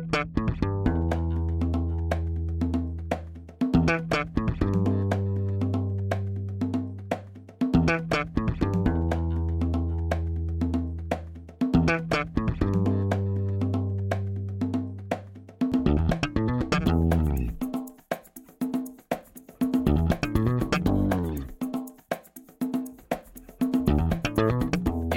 Música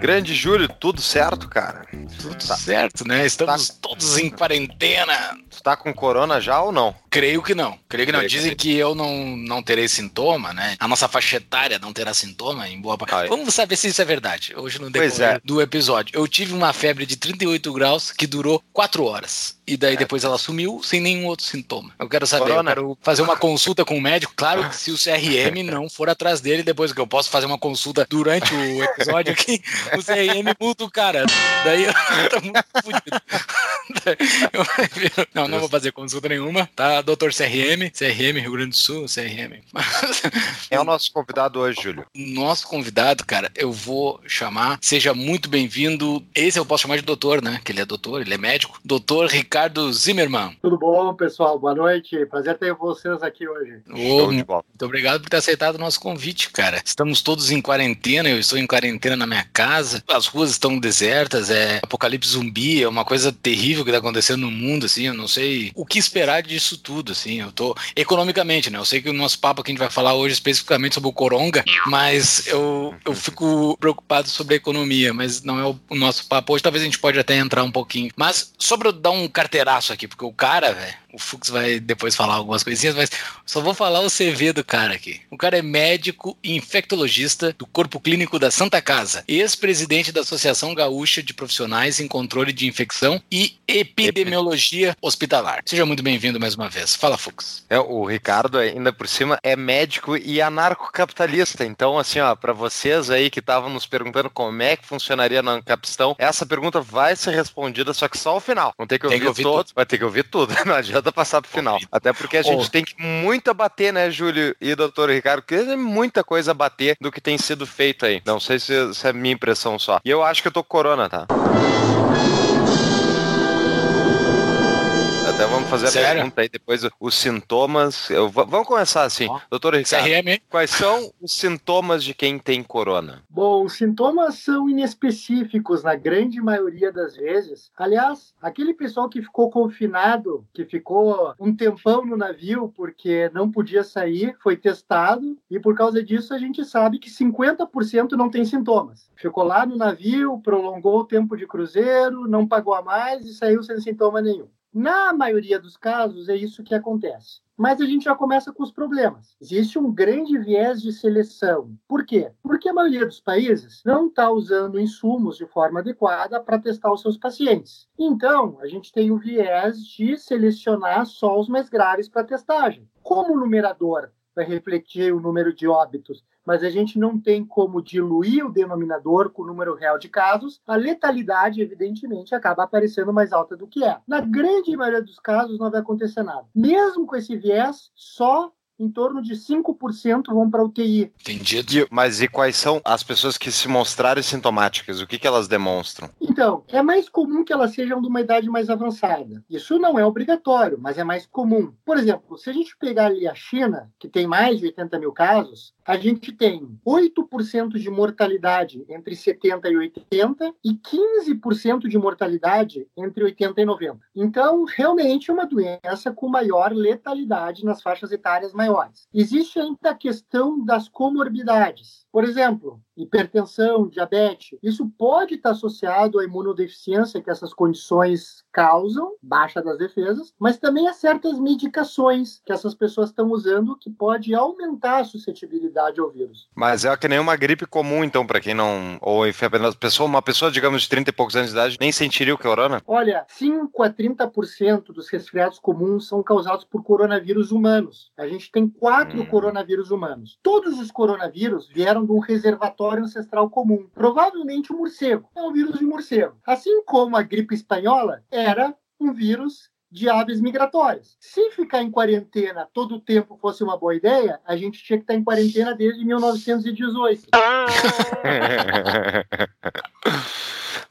Grande Júlio, tudo certo, cara? Tudo tá. certo, né? Estamos tá. todos em quarentena. Tu tá com corona já ou não? Creio que não. Creio que não. Dizem que eu não, não terei sintoma, né? A nossa faixa etária não terá sintoma em boa parte. Vamos saber se isso é verdade. Hoje no decorrer é. do episódio. Eu tive uma febre de 38 graus que durou 4 horas. E daí é. depois ela sumiu sem nenhum outro sintoma. Eu quero saber, Corona. eu quero fazer uma consulta com o médico. Claro que se o CRM não for atrás dele, depois que eu posso fazer uma consulta durante o episódio aqui, o CRM multa o cara. Daí eu tô muito fodido. não, não vou fazer consulta nenhuma, tá? Doutor CRM, CRM Rio Grande do Sul, CRM. é o nosso convidado hoje, Júlio. Nosso convidado, cara, eu vou chamar, seja muito bem-vindo. Esse eu posso chamar de doutor, né? Que ele é doutor, ele é médico. Doutor Ricardo Zimmermann. Tudo bom, pessoal? Boa noite. Prazer ter vocês aqui hoje. Ô, muito obrigado por ter aceitado o nosso convite, cara. Estamos todos em quarentena, eu estou em quarentena na minha casa. As ruas estão desertas, é apocalipse zumbi, é uma coisa terrível que está acontecendo no mundo, assim, eu não sei o que esperar disso tudo, assim. Eu tô economicamente, né? Eu sei que o nosso papo que a gente vai falar hoje especificamente sobre o coronga, mas eu, eu fico preocupado sobre a economia, mas não é o, nosso papo hoje. Talvez a gente pode até entrar um pouquinho. Mas sobre eu dar um carteiraço aqui, porque o cara, velho, o Fux vai depois falar algumas coisinhas, mas só vou falar o CV do cara aqui. O cara é médico e infectologista do Corpo Clínico da Santa Casa, ex-presidente da Associação Gaúcha de Profissionais em Controle de Infecção e Epidemiologia Hospitalar. Seja muito bem-vindo mais uma vez. Fala, Fux. É, o Ricardo, ainda por cima, é médico e anarcocapitalista. Então, assim, ó, para vocês aí que estavam nos perguntando como é que funcionaria na Ancapistão, essa pergunta vai ser respondida, só que só ao final. Não tem que ouvir, tem que ouvir todos, tudo. vai ter que ouvir tudo. Não adianta passar pro final. Até porque a gente oh. tem que muito bater, né, Júlio e doutor Ricardo? Porque tem muita coisa a bater do que tem sido feito aí. Não sei se, se é minha impressão só. E eu acho que eu tô com corona, tá? Até vamos fazer Sério? a pergunta aí depois, os sintomas. Eu, vamos começar assim. Oh. Doutor Ricardo, CRM. quais são os sintomas de quem tem corona? Bom, os sintomas são inespecíficos na grande maioria das vezes. Aliás, aquele pessoal que ficou confinado, que ficou um tempão no navio porque não podia sair, foi testado e por causa disso a gente sabe que 50% não tem sintomas. Ficou lá no navio, prolongou o tempo de cruzeiro, não pagou a mais e saiu sem sintoma nenhum. Na maioria dos casos, é isso que acontece. Mas a gente já começa com os problemas. Existe um grande viés de seleção. Por quê? Porque a maioria dos países não está usando insumos de forma adequada para testar os seus pacientes. Então, a gente tem o viés de selecionar só os mais graves para testagem. Como o numerador vai refletir o número de óbitos mas a gente não tem como diluir o denominador com o número real de casos, a letalidade, evidentemente, acaba aparecendo mais alta do que é. Na grande maioria dos casos, não vai acontecer nada. Mesmo com esse viés, só em torno de 5% vão para UTI. Entendido. Mas e quais são as pessoas que se mostrarem sintomáticas? O que, que elas demonstram? Então, é mais comum que elas sejam de uma idade mais avançada. Isso não é obrigatório, mas é mais comum. Por exemplo, se a gente pegar ali a China, que tem mais de 80 mil casos, a gente tem 8% de mortalidade entre 70 e 80 e 15% de mortalidade entre 80 e 90. Então, realmente é uma doença com maior letalidade nas faixas etárias maiores. Existe ainda a questão das comorbidades. Por exemplo, hipertensão, diabetes, isso pode estar associado à imunodeficiência que essas condições causam, baixa das defesas, mas também a certas medicações que essas pessoas estão usando que pode aumentar a suscetibilidade ao vírus. Mas é que nem uma gripe comum, então, para quem não. Ou apenas pessoa, uma pessoa, digamos, de 30 e poucos anos de idade, nem sentiria o corona? Olha, 5 a 30% dos resfriados comuns são causados por coronavírus humanos. A gente tem quatro hum. coronavírus humanos. Todos os coronavírus vieram de um reservatório ancestral comum, provavelmente o morcego. É um vírus de morcego. Assim como a gripe espanhola era um vírus de aves migratórias. Se ficar em quarentena todo o tempo fosse uma boa ideia, a gente tinha que estar em quarentena desde 1918.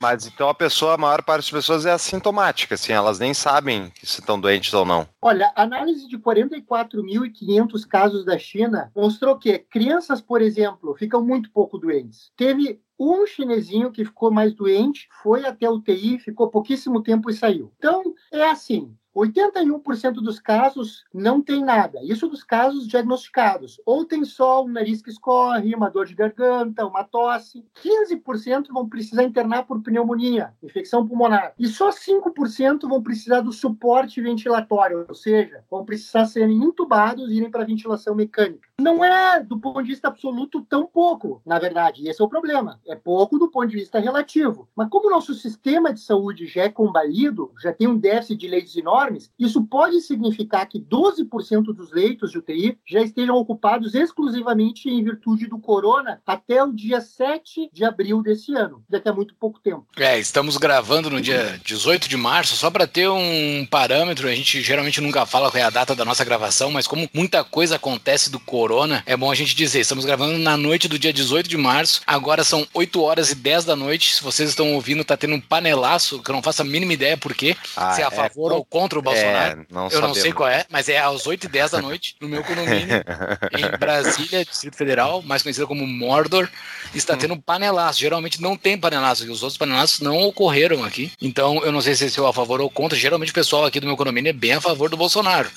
Mas então a pessoa, a maior parte das pessoas é assintomática, assim, elas nem sabem se estão doentes ou não. Olha, a análise de 44.500 casos da China mostrou que crianças, por exemplo, ficam muito pouco doentes. Teve um chinesinho que ficou mais doente, foi até a UTI, ficou pouquíssimo tempo e saiu. Então, é assim. 81% dos casos não tem nada. Isso dos casos diagnosticados. Ou tem só um nariz que escorre, uma dor de garganta, uma tosse. 15% vão precisar internar por pneumonia, infecção pulmonar. E só 5% vão precisar do suporte ventilatório, ou seja, vão precisar serem intubados e irem para ventilação mecânica. Não é, do ponto de vista absoluto, tão pouco, na verdade. Esse é o problema. É pouco do ponto de vista relativo. Mas como o nosso sistema de saúde já é combalido, já tem um déficit de leitos enormes, isso pode significar que 12% dos leitos de UTI já estejam ocupados exclusivamente em virtude do corona até o dia 7 de abril desse ano. Daqui a muito pouco tempo. É, estamos gravando no dia 18 de março, só para ter um parâmetro, a gente geralmente nunca fala qual é a data da nossa gravação, mas como muita coisa acontece do corona, corona, é bom a gente dizer, estamos gravando na noite do dia 18 de março, agora são 8 horas e 10 da noite, se vocês estão ouvindo, tá tendo um panelaço, que eu não faço a mínima ideia por quê, ah, se é a é, favor é, ou contra o Bolsonaro, é, não eu sabemos. não sei qual é, mas é às 8 e 10 da noite, no meu condomínio, em Brasília, Distrito Federal, mais conhecido como Mordor, está tendo um panelaço, geralmente não tem panelaço, e os outros panelaços não ocorreram aqui, então eu não sei se é a favor ou contra, geralmente o pessoal aqui do meu condomínio é bem a favor do Bolsonaro.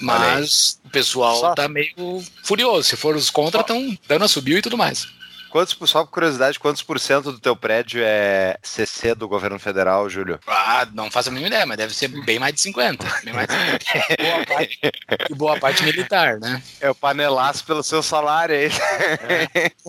Mas o pessoal Só... tá meio furioso. Se for os contra, estão dando a subiu e tudo mais. Quantos, só por curiosidade, quantos por cento do teu prédio é CC do governo federal, Júlio? Ah, não faço a mínima ideia, mas deve ser bem mais de 50. Bem mais de 50. boa, parte, boa parte militar, né? É o panelaço pelo seu salário aí.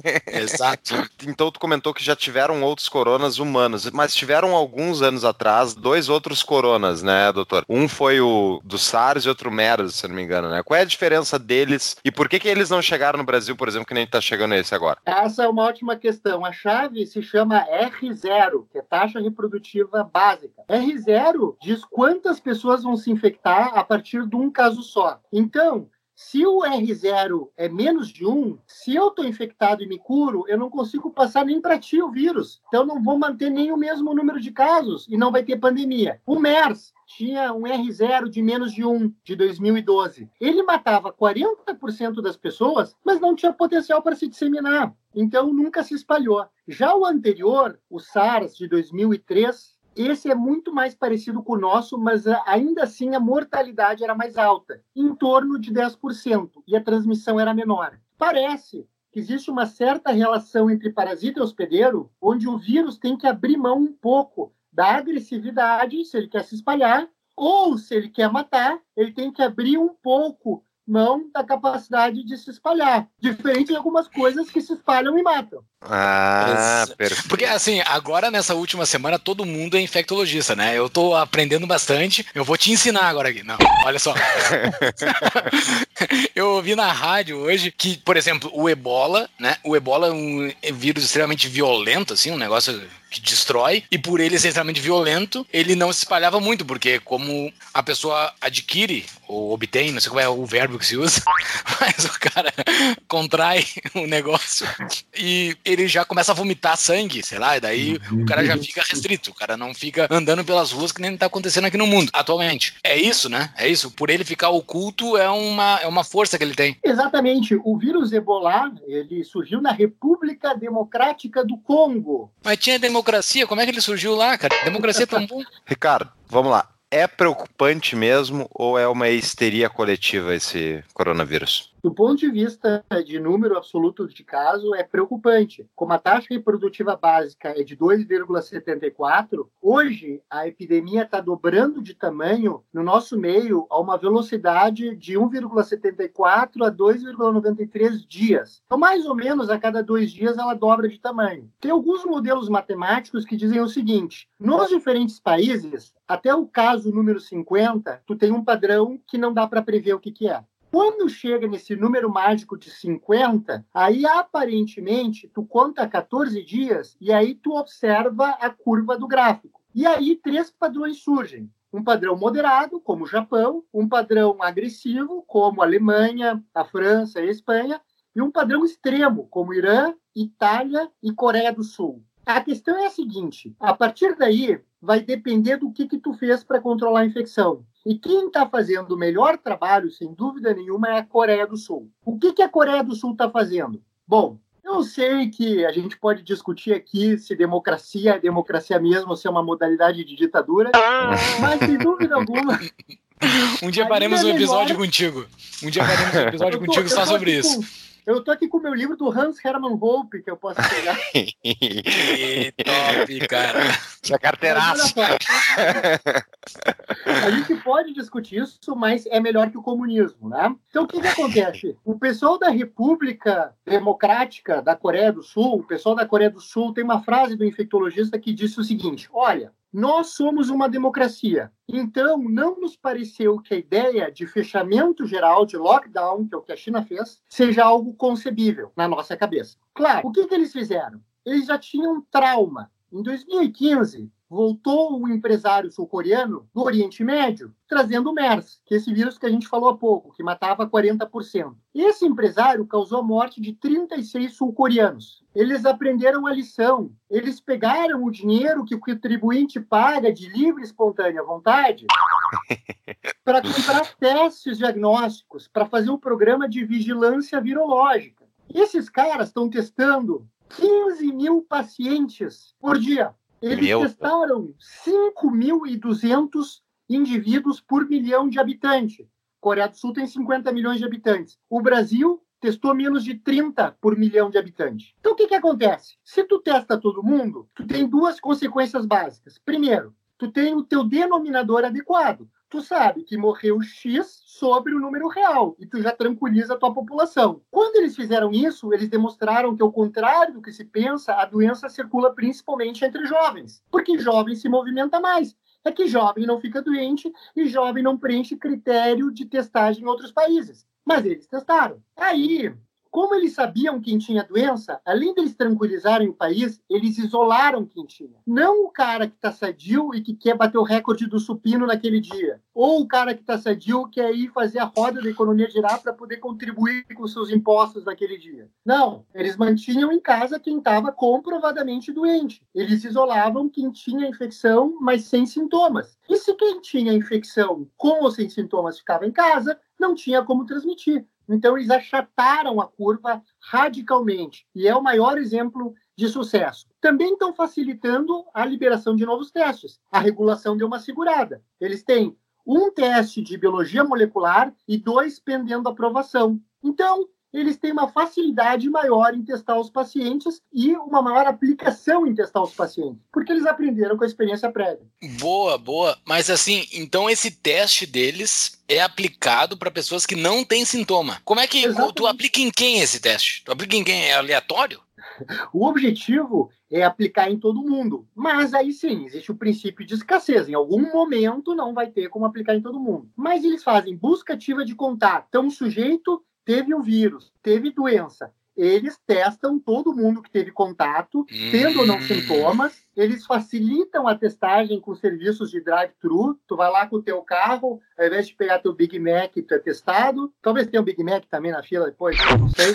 É, exato. Então tu comentou que já tiveram outros coronas humanos, mas tiveram alguns anos atrás dois outros coronas, né, doutor? Um foi o do SARS e outro MERS, se não me engano, né? Qual é a diferença deles e por que que eles não chegaram no Brasil, por exemplo, que nem tá chegando esse agora? Essa é uma ótima questão. A chave se chama R0, que é taxa reprodutiva básica. R0 diz quantas pessoas vão se infectar a partir de um caso só. Então, se o R0 é menos de 1, se eu estou infectado e me curo, eu não consigo passar nem para ti o vírus. Então, não vou manter nem o mesmo número de casos e não vai ter pandemia. O MERS, tinha um R0 de menos de 1 de 2012. Ele matava 40% das pessoas, mas não tinha potencial para se disseminar. Então nunca se espalhou. Já o anterior, o SARS de 2003, esse é muito mais parecido com o nosso, mas ainda assim a mortalidade era mais alta, em torno de 10%, e a transmissão era menor. Parece que existe uma certa relação entre parasita e hospedeiro, onde o vírus tem que abrir mão um pouco da agressividade, se ele quer se espalhar, ou se ele quer matar, ele tem que abrir um pouco mão da capacidade de se espalhar. Diferente de algumas coisas que se espalham e matam. Ah, perfeito. Porque assim, agora nessa última semana todo mundo é infectologista, né? Eu tô aprendendo bastante. Eu vou te ensinar agora aqui. Não, olha só. eu ouvi na rádio hoje que, por exemplo, o ebola, né? O ebola é um vírus extremamente violento, assim, um negócio que destrói, e por ele ser extremamente violento, ele não se espalhava muito, porque como a pessoa adquire ou obtém, não sei qual é o verbo que se usa, mas o cara contrai o negócio e ele já começa a vomitar sangue, sei lá, e daí o cara já fica restrito, o cara não fica andando pelas ruas que nem tá acontecendo aqui no mundo atualmente. É isso, né? É isso. Por ele ficar oculto é uma, é uma força que ele tem. Exatamente. O vírus Ebola, ele surgiu na República Democrática do Congo. Mas tinha democracia, como é que ele surgiu lá, cara? Democracia é tão bom. Ricardo, vamos lá é preocupante mesmo ou é uma histeria coletiva esse coronavírus? Do ponto de vista de número absoluto de casos, é preocupante. Como a taxa reprodutiva básica é de 2,74, hoje a epidemia está dobrando de tamanho no nosso meio a uma velocidade de 1,74 a 2,93 dias. Então, mais ou menos a cada dois dias ela dobra de tamanho. Tem alguns modelos matemáticos que dizem o seguinte: nos diferentes países, até o caso número 50, tu tem um padrão que não dá para prever o que, que é. Quando chega nesse número mágico de 50, aí aparentemente tu conta 14 dias e aí tu observa a curva do gráfico. E aí três padrões surgem. Um padrão moderado, como o Japão, um padrão agressivo, como a Alemanha, a França e a Espanha, e um padrão extremo, como Irã, Itália e Coreia do Sul. A questão é a seguinte: a partir daí, vai depender do que, que tu fez para controlar a infecção. E quem está fazendo o melhor trabalho, sem dúvida nenhuma, é a Coreia do Sul. O que, que a Coreia do Sul está fazendo? Bom, eu sei que a gente pode discutir aqui se democracia é democracia mesmo ou se é uma modalidade de ditadura, mas sem dúvida alguma. Um dia faremos um episódio contigo. Um dia faremos um episódio tô, contigo só sobre isso. Com eu tô aqui com o meu livro do Hans Hermann Hope, que eu posso pegar. top, cara. Essa carteiraça. A gente pode discutir isso, mas é melhor que o comunismo, né? Então, o que, que acontece? O pessoal da República Democrática da Coreia do Sul, o pessoal da Coreia do Sul tem uma frase do infectologista que disse o seguinte, olha, nós somos uma democracia. Então, não nos pareceu que a ideia de fechamento geral, de lockdown, que é o que a China fez, seja algo concebível na nossa cabeça. Claro, o que, que eles fizeram? Eles já tinham trauma. Em 2015, voltou o empresário sul-coreano do Oriente Médio, trazendo o MERS, que é esse vírus que a gente falou há pouco, que matava 40%. Esse empresário causou a morte de 36 sul-coreanos. Eles aprenderam a lição. Eles pegaram o dinheiro que o contribuinte paga de livre e espontânea vontade para comprar testes diagnósticos, para fazer um programa de vigilância virológica. E esses caras estão testando 15 mil pacientes por dia. Eles Meu... testaram 5.200 indivíduos por milhão de habitantes. Coreia do Sul tem 50 milhões de habitantes. O Brasil testou menos de 30 por milhão de habitantes. Então, o que, que acontece? Se tu testa todo mundo, tu tem duas consequências básicas. Primeiro, tu tem o teu denominador adequado tu sabe que morreu X sobre o número real e tu já tranquiliza a tua população. Quando eles fizeram isso, eles demonstraram que, ao contrário do que se pensa, a doença circula principalmente entre jovens, porque jovem se movimenta mais. É que jovem não fica doente e jovem não preenche critério de testagem em outros países. Mas eles testaram. Aí, como eles sabiam quem tinha doença, além deles tranquilizarem o país, eles isolaram quem tinha. Não o cara que está sadio e que quer bater o recorde do supino naquele dia. Ou o cara que está sadio quer ir fazer a roda da economia girar para poder contribuir com seus impostos naquele dia. Não, eles mantinham em casa quem estava comprovadamente doente. Eles isolavam quem tinha infecção, mas sem sintomas. E se quem tinha infecção com ou sem sintomas ficava em casa, não tinha como transmitir. Então, eles achataram a curva radicalmente. E é o maior exemplo de sucesso. Também estão facilitando a liberação de novos testes. A regulação deu uma segurada. Eles têm um teste de biologia molecular e dois pendendo aprovação. Então, eles têm uma facilidade maior em testar os pacientes e uma maior aplicação em testar os pacientes, porque eles aprenderam com a experiência prévia. Boa, boa. Mas assim, então esse teste deles é aplicado para pessoas que não têm sintoma. Como é que Exatamente. tu aplica em quem esse teste? Tu aplica em quem? É aleatório? O objetivo é aplicar em todo mundo. Mas aí sim, existe o princípio de escassez. Em algum momento não vai ter como aplicar em todo mundo. Mas eles fazem busca ativa de contato. Então, o sujeito teve o vírus, teve doença, eles testam todo mundo que teve contato, tendo ou não hum. sintomas. Eles facilitam a testagem com serviços de drive-thru. Tu vai lá com o teu carro, ao invés de pegar teu Big Mac, tu é testado. Talvez tenha um Big Mac também na fila depois, não sei.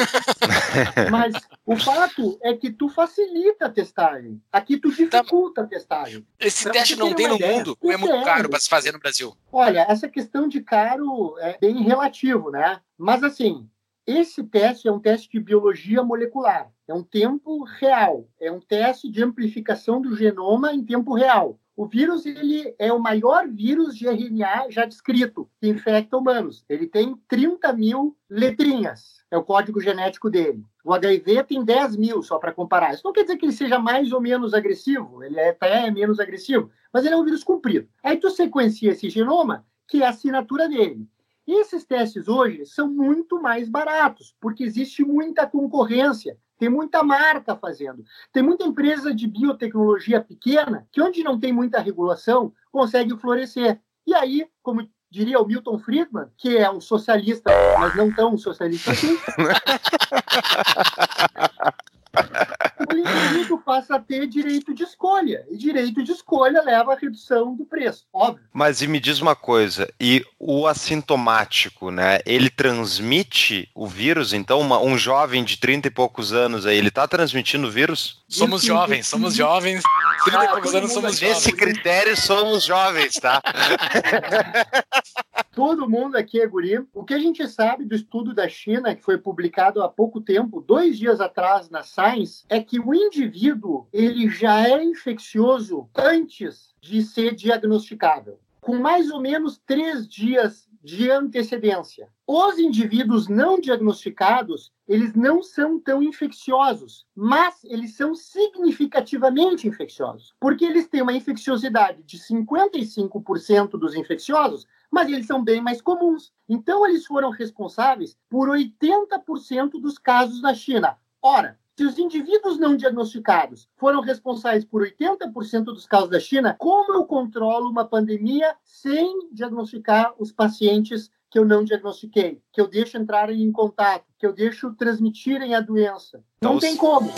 Mas o fato é que tu facilita a testagem. Aqui tu dificulta a testagem. Esse pra teste não tem no ideia, mundo ou é muito caro para se fazer no Brasil? Olha, essa questão de caro é bem relativo, né? Mas assim, esse teste é um teste de biologia molecular, é um tempo real, é um teste de amplificação do genoma em tempo real. O vírus ele é o maior vírus de RNA já descrito que infecta humanos. Ele tem 30 mil letrinhas, é o código genético dele. O HIV tem 10 mil, só para comparar. Isso não quer dizer que ele seja mais ou menos agressivo, ele é até menos agressivo, mas ele é um vírus comprido. Aí tu sequencia esse genoma, que é a assinatura dele. Esses testes hoje são muito mais baratos, porque existe muita concorrência, tem muita marca fazendo. Tem muita empresa de biotecnologia pequena que, onde não tem muita regulação, consegue florescer. E aí, como diria o Milton Friedman, que é um socialista, mas não tão socialista assim, o indivíduo passa a ter direito de escolha. E direito de escolha leva à redução do preço, óbvio. Mas e me diz uma coisa, e o assintomático, né? Ele transmite o vírus? Então, uma, um jovem de 30 e poucos anos aí, ele tá transmitindo o vírus? Somos jovens, somos jovens. 30 e poucos anos somos jovens. Nesse critério, somos jovens, tá? Todo mundo aqui é guri. O que a gente sabe do estudo da China, que foi publicado há pouco tempo, dois dias atrás na Science, é que o indivíduo ele já é infeccioso antes de ser diagnosticável. Com mais ou menos três dias de antecedência. Os indivíduos não diagnosticados, eles não são tão infecciosos, mas eles são significativamente infecciosos, porque eles têm uma infecciosidade de 55% dos infecciosos, mas eles são bem mais comuns. Então, eles foram responsáveis por 80% dos casos na China. Ora, se os indivíduos não diagnosticados foram responsáveis por 80% dos casos da China, como eu controlo uma pandemia sem diagnosticar os pacientes que eu não diagnostiquei, que eu deixo entrarem em contato, que eu deixo transmitirem a doença? Não então, tem como.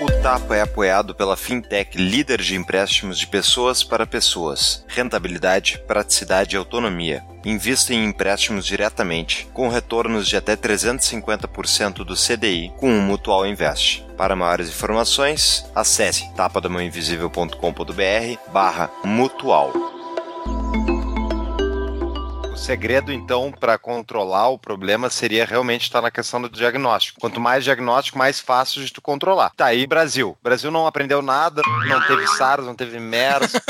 O Tapa é apoiado pela fintech líder de empréstimos de pessoas para pessoas. Rentabilidade, praticidade e autonomia. Invista em empréstimos diretamente, com retornos de até 350% do CDI com o Mutual Invest. Para maiores informações, acesse tapadamãoinvisível.com.br barra mutual segredo, então, para controlar o problema seria realmente estar na questão do diagnóstico. Quanto mais diagnóstico, mais fácil de tu controlar. Tá aí, Brasil. Brasil não aprendeu nada, não teve SARS, não teve MERS.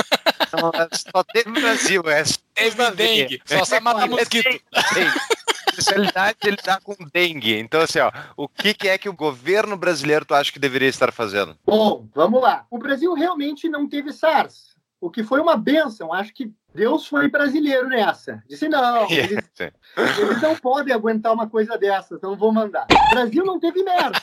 Não, só teve Brasil, é. Teve dengue, só sabe matar mosquito. especialidade ele tá com dengue. Então, assim, ó, o que, que, é que o governo brasileiro tu acha que deveria estar fazendo? Bom, vamos lá. O Brasil realmente não teve SARS o que foi uma benção. Acho que Deus foi brasileiro nessa. Disse: não, eles, eles não podem aguentar uma coisa dessa, então vou mandar. O Brasil não teve merda.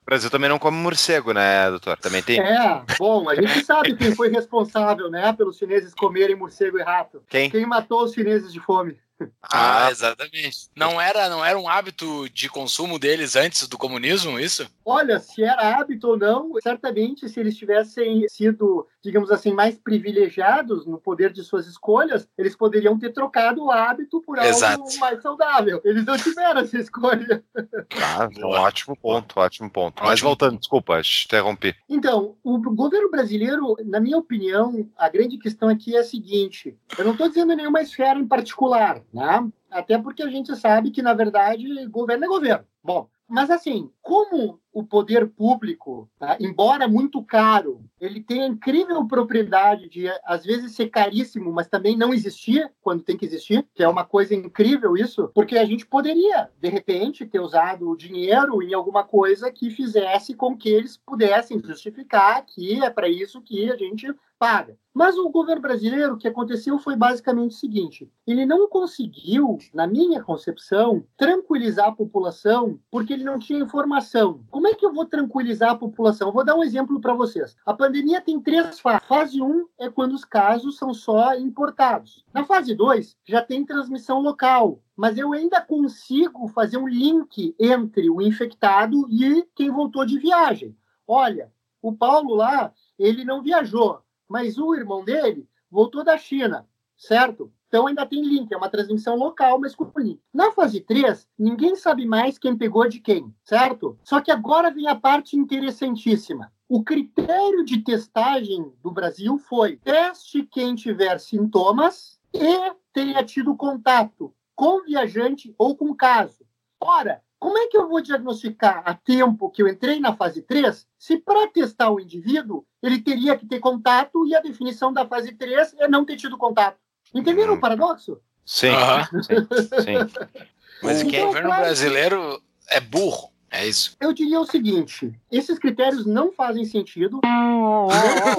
O Brasil também não come morcego, né, doutor? Também tem. É, bom, a gente sabe quem foi responsável, né, pelos chineses comerem morcego e rato. Quem? Quem matou os chineses de fome. Ah, exatamente. Não era, não era um hábito de consumo deles antes do comunismo, isso? Olha, se era hábito ou não, certamente se eles tivessem sido, digamos assim, mais privilegiados no poder de suas escolhas, eles poderiam ter trocado o hábito por Exato. algo mais saudável. Eles não tiveram essa escolha. Ah, um ótimo ponto, ótimo ponto. Ótimo. Mas voltando, desculpa, te interrompi. Então, o governo brasileiro, na minha opinião, a grande questão aqui é a seguinte: eu não estou dizendo nenhuma esfera em particular, né? Até porque a gente sabe que, na verdade, governo é governo. Bom, mas assim, como o poder público, tá? embora muito caro, ele tem a incrível propriedade de, às vezes, ser caríssimo, mas também não existir quando tem que existir, que é uma coisa incrível isso, porque a gente poderia, de repente, ter usado o dinheiro em alguma coisa que fizesse com que eles pudessem justificar que é para isso que a gente paga. Mas o governo brasileiro, o que aconteceu foi basicamente o seguinte: ele não conseguiu, na minha concepção, tranquilizar a população porque ele não tinha informação. Como é que eu vou tranquilizar a população? Eu vou dar um exemplo para vocês. A pandemia tem três fases. Fase 1 um é quando os casos são só importados. Na fase 2, já tem transmissão local, mas eu ainda consigo fazer um link entre o infectado e quem voltou de viagem. Olha, o Paulo lá, ele não viajou, mas o irmão dele voltou da China, certo? Então ainda tem link, é uma transmissão local, mas com link. Na fase 3, ninguém sabe mais quem pegou de quem, certo? Só que agora vem a parte interessantíssima. O critério de testagem do Brasil foi teste quem tiver sintomas e tenha tido contato com viajante ou com caso. Ora, como é que eu vou diagnosticar a tempo que eu entrei na fase 3 se para testar o indivíduo ele teria que ter contato e a definição da fase 3 é não ter tido contato? Entenderam o paradoxo? Sim. Uhum. sim, sim. Mas então, o governo brasileiro é burro. É isso. Eu diria o seguinte: esses critérios não fazem sentido. Não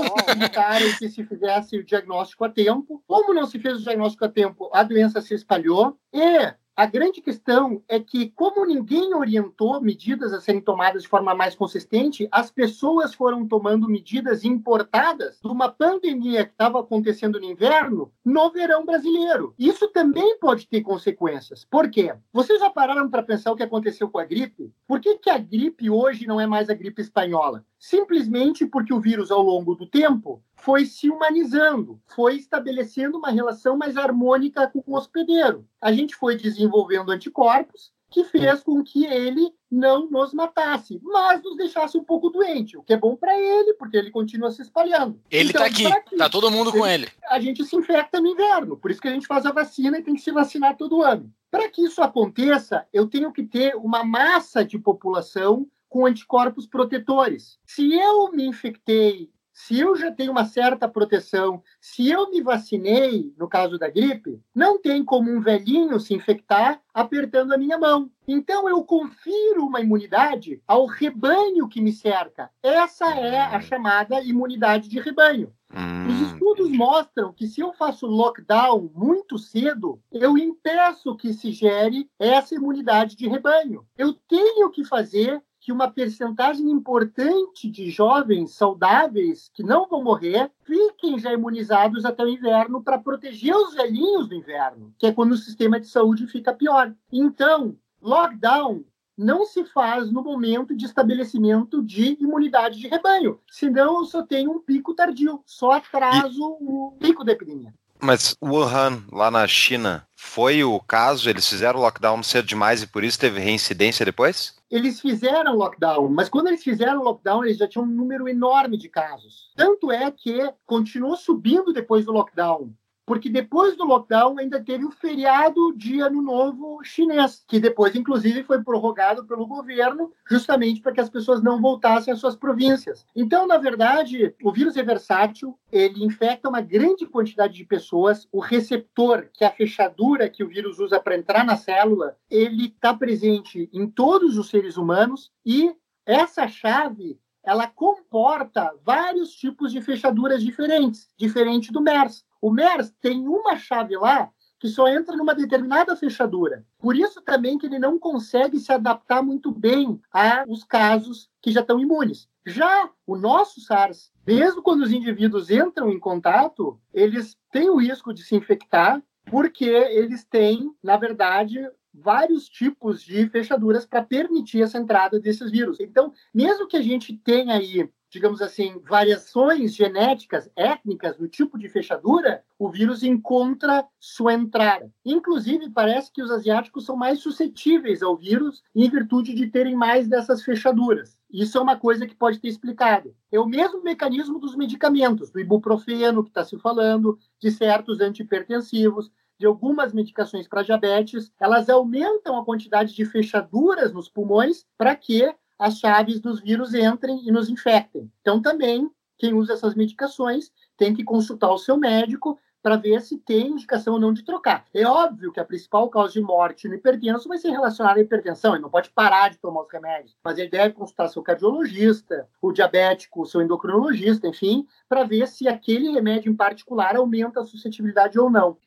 possibilitaram que se fizesse o diagnóstico a tempo. Como não se fez o diagnóstico a tempo, a doença se espalhou. E A grande questão é que, como ninguém orientou medidas a serem tomadas de forma mais consistente, as pessoas foram tomando medidas importadas de uma pandemia que estava acontecendo no inverno no verão brasileiro. Isso também pode ter consequências. Por quê? Vocês já pararam para pensar o que aconteceu com a gripe? Por que, que a gripe hoje não é mais a gripe espanhola? Simplesmente porque o vírus, ao longo do tempo, foi se humanizando, foi estabelecendo uma relação mais harmônica com o hospedeiro. A gente foi desenvolvendo anticorpos que fez com que ele não nos matasse, mas nos deixasse um pouco doente, o que é bom para ele, porque ele continua se espalhando. Ele então, tá aqui, tá todo mundo com ele. A gente se infecta no inverno, por isso que a gente faz a vacina e tem que se vacinar todo ano. Para que isso aconteça, eu tenho que ter uma massa de população com anticorpos protetores. Se eu me infectei, se eu já tenho uma certa proteção, se eu me vacinei, no caso da gripe, não tem como um velhinho se infectar apertando a minha mão. Então eu confiro uma imunidade ao rebanho que me cerca. Essa é a chamada imunidade de rebanho. Hum. Os estudos mostram que se eu faço lockdown muito cedo, eu impeço que se gere essa imunidade de rebanho. Eu tenho que fazer que uma percentagem importante de jovens saudáveis que não vão morrer fiquem já imunizados até o inverno para proteger os velhinhos do inverno, que é quando o sistema de saúde fica pior. Então, lockdown não se faz no momento de estabelecimento de imunidade de rebanho, senão eu só tenho um pico tardio, só atraso e... o pico da epidemia. Mas Wuhan, lá na China, foi o caso? Eles fizeram lockdown cedo demais e por isso teve reincidência depois? Eles fizeram lockdown, mas quando eles fizeram lockdown, eles já tinham um número enorme de casos. Tanto é que continuou subindo depois do lockdown porque depois do lockdown ainda teve o feriado de Ano Novo chinês, que depois, inclusive, foi prorrogado pelo governo, justamente para que as pessoas não voltassem às suas províncias. Então, na verdade, o vírus é versátil, ele infecta uma grande quantidade de pessoas. O receptor, que é a fechadura que o vírus usa para entrar na célula, ele está presente em todos os seres humanos e essa chave ela comporta vários tipos de fechaduras diferentes, diferente do MERS. O MERS tem uma chave lá que só entra numa determinada fechadura. Por isso também que ele não consegue se adaptar muito bem aos casos que já estão imunes. Já o nosso SARS, mesmo quando os indivíduos entram em contato, eles têm o risco de se infectar, porque eles têm, na verdade, vários tipos de fechaduras para permitir essa entrada desses vírus. Então, mesmo que a gente tenha aí digamos assim, variações genéticas, étnicas no tipo de fechadura, o vírus encontra sua entrada. Inclusive, parece que os asiáticos são mais suscetíveis ao vírus em virtude de terem mais dessas fechaduras. Isso é uma coisa que pode ter explicado. É o mesmo mecanismo dos medicamentos, do ibuprofeno que está se falando, de certos antihipertensivos, de algumas medicações para diabetes, elas aumentam a quantidade de fechaduras nos pulmões para que as chaves dos vírus entrem e nos infectem. Então, também, quem usa essas medicações tem que consultar o seu médico para ver se tem indicação ou não de trocar. É óbvio que a principal causa de morte no hipertenso vai ser relacionada à hipertensão, ele não pode parar de tomar os remédios, mas ele deve consultar seu cardiologista, o diabético, seu endocrinologista, enfim, para ver se aquele remédio em particular aumenta a suscetibilidade ou não.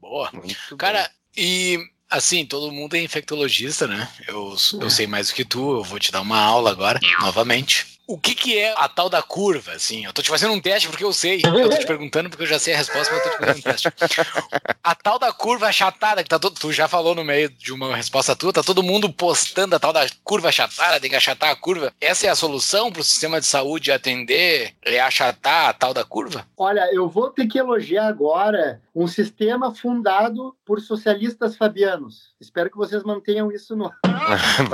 Boa. Muito Cara, bem. e Assim, todo mundo é infectologista, né? Eu, eu sei mais do que tu, eu vou te dar uma aula agora, novamente o que, que é a tal da curva, assim? Eu tô te fazendo um teste porque eu sei. Eu tô te perguntando porque eu já sei a resposta, mas eu tô te fazendo um teste. A tal da curva achatada, que tá todo, tu já falou no meio de uma resposta tua, tá todo mundo postando a tal da curva achatada, tem que achatar a curva. Essa é a solução para o sistema de saúde atender, é achatar a tal da curva? Olha, eu vou ter que elogiar agora um sistema fundado por socialistas fabianos. Espero que vocês mantenham isso no.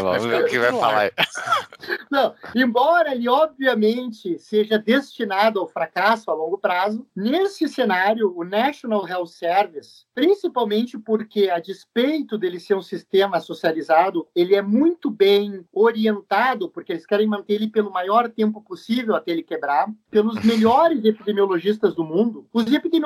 vamos ver o que vai falar. Não, embora ele obviamente seja destinado ao fracasso a longo prazo, nesse cenário, o National Health Service, principalmente porque, a despeito dele ser um sistema socializado, ele é muito bem orientado, porque eles querem manter ele pelo maior tempo possível até ele quebrar, pelos melhores epidemiologistas do mundo. Os epidemiologistas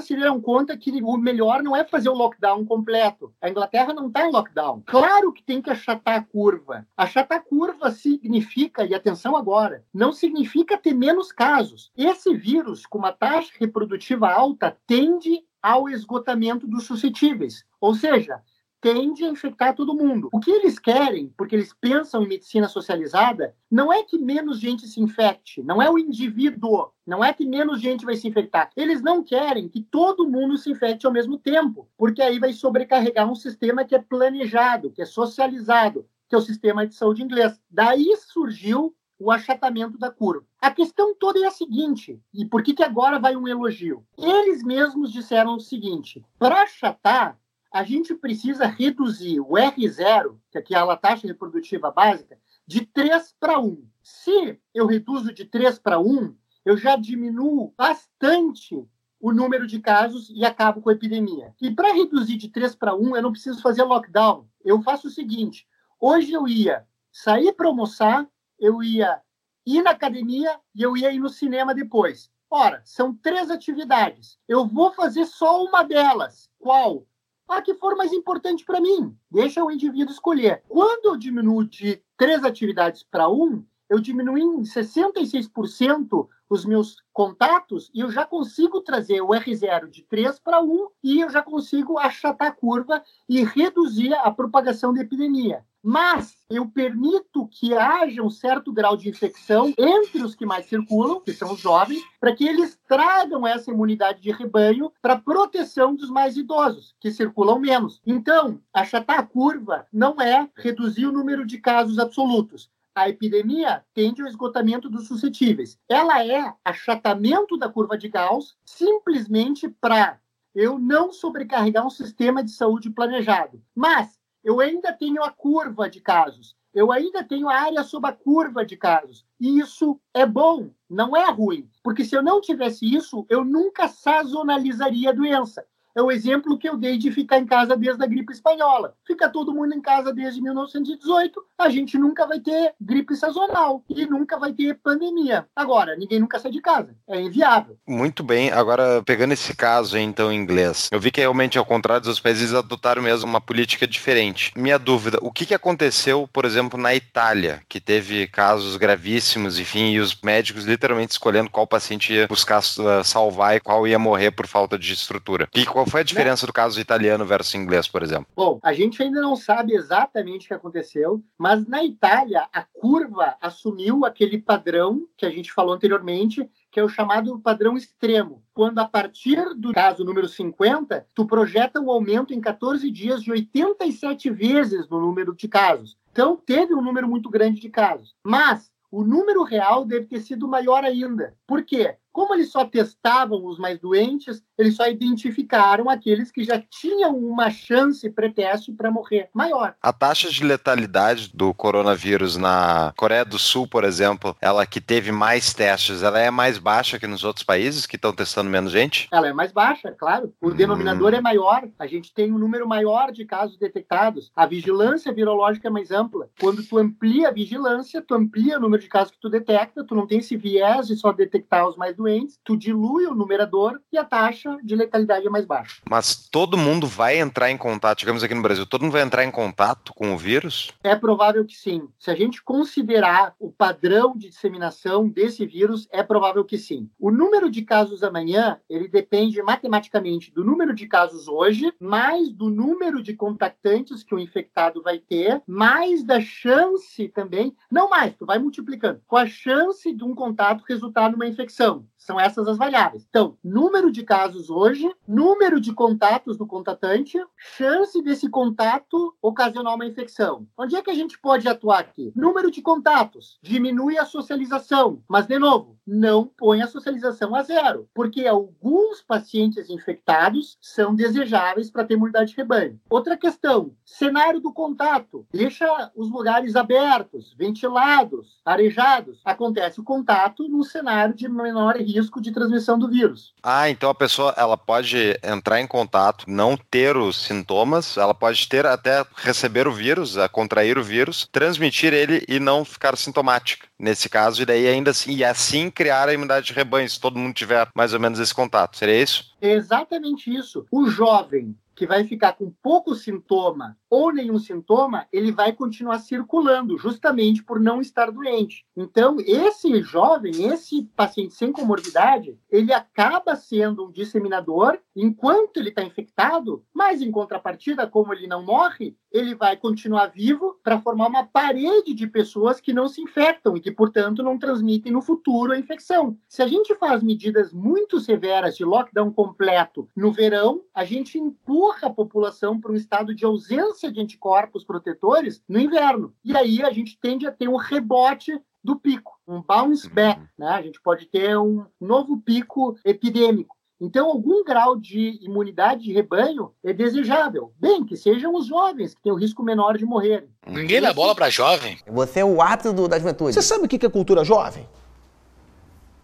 se deram conta que o melhor não é fazer o lockdown completo. A Inglaterra não está em lockdown. Claro que tem que achatar a curva. Achatar a curva significa, e atenção agora, não significa ter menos casos. Esse vírus, com uma taxa reprodutiva alta, tende ao esgotamento dos suscetíveis. Ou seja, tende a infectar todo mundo. O que eles querem, porque eles pensam em medicina socializada, não é que menos gente se infecte, não é o indivíduo, não é que menos gente vai se infectar. Eles não querem que todo mundo se infecte ao mesmo tempo, porque aí vai sobrecarregar um sistema que é planejado, que é socializado, que é o sistema de saúde inglês. Daí surgiu o achatamento da curva. A questão toda é a seguinte, e por que, que agora vai um elogio? Eles mesmos disseram o seguinte: para achatar, a gente precisa reduzir o R0, que é a taxa reprodutiva básica, de 3 para 1. Se eu reduzo de 3 para 1, eu já diminuo bastante o número de casos e acabo com a epidemia. E para reduzir de 3 para 1, eu não preciso fazer lockdown. Eu faço o seguinte: hoje eu ia sair para almoçar, eu ia ir na academia e eu ia ir no cinema depois. Ora, são três atividades. Eu vou fazer só uma delas. Qual? A que for mais importante para mim. Deixa o indivíduo escolher. Quando eu diminuo de três atividades para um, eu diminuo em 66% os meus contatos e eu já consigo trazer o R0 de 3 para 1 e eu já consigo achatar a curva e reduzir a propagação da epidemia. Mas eu permito que haja um certo grau de infecção entre os que mais circulam, que são os jovens, para que eles tragam essa imunidade de rebanho para proteção dos mais idosos, que circulam menos. Então, achatar a curva não é reduzir o número de casos absolutos, a epidemia tende ao esgotamento dos suscetíveis. Ela é achatamento da curva de Gauss simplesmente para eu não sobrecarregar um sistema de saúde planejado. Mas eu ainda tenho a curva de casos. Eu ainda tenho a área sob a curva de casos. E isso é bom, não é ruim. Porque se eu não tivesse isso, eu nunca sazonalizaria a doença é o exemplo que eu dei de ficar em casa desde a gripe espanhola. Fica todo mundo em casa desde 1918, a gente nunca vai ter gripe sazonal e nunca vai ter pandemia. Agora, ninguém nunca sai de casa. É inviável. Muito bem. Agora, pegando esse caso então, inglês, eu vi que realmente, ao contrário dos países, adotaram mesmo uma política diferente. Minha dúvida, o que, que aconteceu, por exemplo, na Itália, que teve casos gravíssimos, enfim, e os médicos literalmente escolhendo qual paciente ia buscar uh, salvar e qual ia morrer por falta de estrutura? E qual foi a diferença do caso italiano versus inglês, por exemplo? Bom, a gente ainda não sabe exatamente o que aconteceu, mas na Itália a curva assumiu aquele padrão que a gente falou anteriormente, que é o chamado padrão extremo, quando a partir do caso número 50, tu projeta um aumento em 14 dias de 87 vezes no número de casos. Então, teve um número muito grande de casos. Mas o número real deve ter sido maior ainda. Por quê? Como eles só testavam os mais doentes, eles só identificaram aqueles que já tinham uma chance pré-teste para morrer maior. A taxa de letalidade do coronavírus na Coreia do Sul, por exemplo, ela que teve mais testes, ela é mais baixa que nos outros países que estão testando menos gente? Ela é mais baixa, claro. O hum. denominador é maior. A gente tem um número maior de casos detectados. A vigilância virológica é mais ampla. Quando tu amplia a vigilância, tu amplia o número de casos que tu detecta, tu não tem esse viés de só detectar os mais doentes, tu dilui o numerador e a taxa de letalidade é mais baixa. Mas todo mundo vai entrar em contato, digamos aqui no Brasil, todo mundo vai entrar em contato com o vírus? É provável que sim. Se a gente considerar o padrão de disseminação desse vírus, é provável que sim. O número de casos amanhã, ele depende matematicamente do número de casos hoje, mais do número de contactantes que o infectado vai ter, mais da chance também, não mais, tu vai multiplicando, com a chance de um contato resultar numa infecção. São essas as variáveis. Então, número de casos hoje, número de contatos do contatante, chance desse contato ocasionar uma infecção. Onde é que a gente pode atuar aqui? Número de contatos, diminui a socialização, mas, de novo, não põe a socialização a zero, porque alguns pacientes infectados são desejáveis para ter imunidade de rebanho. Outra questão, cenário do contato, deixa os lugares abertos, ventilados, arejados. Acontece o contato num cenário de menor de transmissão do vírus. Ah, então a pessoa ela pode entrar em contato, não ter os sintomas, ela pode ter até receber o vírus, contrair o vírus, transmitir ele e não ficar sintomática. Nesse caso, e daí ainda assim, e assim criar a imunidade de rebanho, se todo mundo tiver mais ou menos esse contato. Seria isso? Exatamente isso. O jovem que vai ficar com pouco sintoma ou nenhum sintoma, ele vai continuar circulando, justamente por não estar doente. Então, esse jovem, esse paciente sem comorbidade, ele acaba sendo um disseminador enquanto ele está infectado, mas em contrapartida, como ele não morre, ele vai continuar vivo para formar uma parede de pessoas que não se infectam e que, portanto, não transmitem no futuro a infecção. Se a gente faz medidas muito severas de lockdown completo no verão, a gente empurra a população para um estado de ausência de anticorpos protetores no inverno. E aí a gente tende a ter um rebote do pico, um bounce back, né? A gente pode ter um novo pico epidêmico. Então, algum grau de imunidade de rebanho é desejável. Bem, que sejam os jovens, que têm o risco menor de morrer. Ninguém dá bola para jovem. Você é o ápice do, da juventude. Você sabe o que é cultura jovem?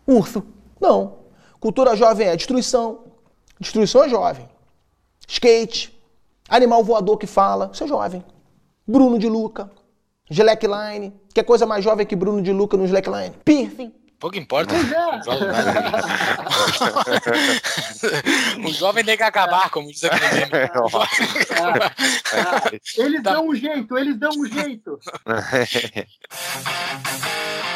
Urso. Não. Cultura jovem é destruição. Destruição é jovem. Skate. Animal voador que fala. Isso é jovem. Bruno de Luca. Slackline. Que coisa mais jovem que Bruno de Luca no Slackline? Piercing. Pouco importa. Pois é. o jovem tem que acabar, como diz aquele meme. Ah, ah, eles dão um jeito, eles dão um jeito.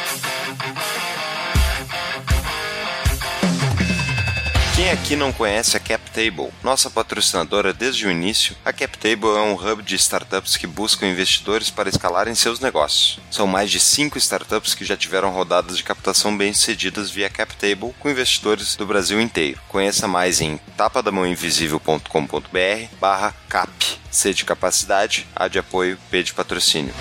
Quem aqui não conhece a CapTable? Nossa patrocinadora desde o início, a CapTable é um hub de startups que buscam investidores para escalarem seus negócios. São mais de 5 startups que já tiveram rodadas de captação bem-sucedidas via CapTable com investidores do Brasil inteiro. Conheça mais em tapadamãoinvisível.com.br barra cap. C de capacidade, A de apoio, P de patrocínio.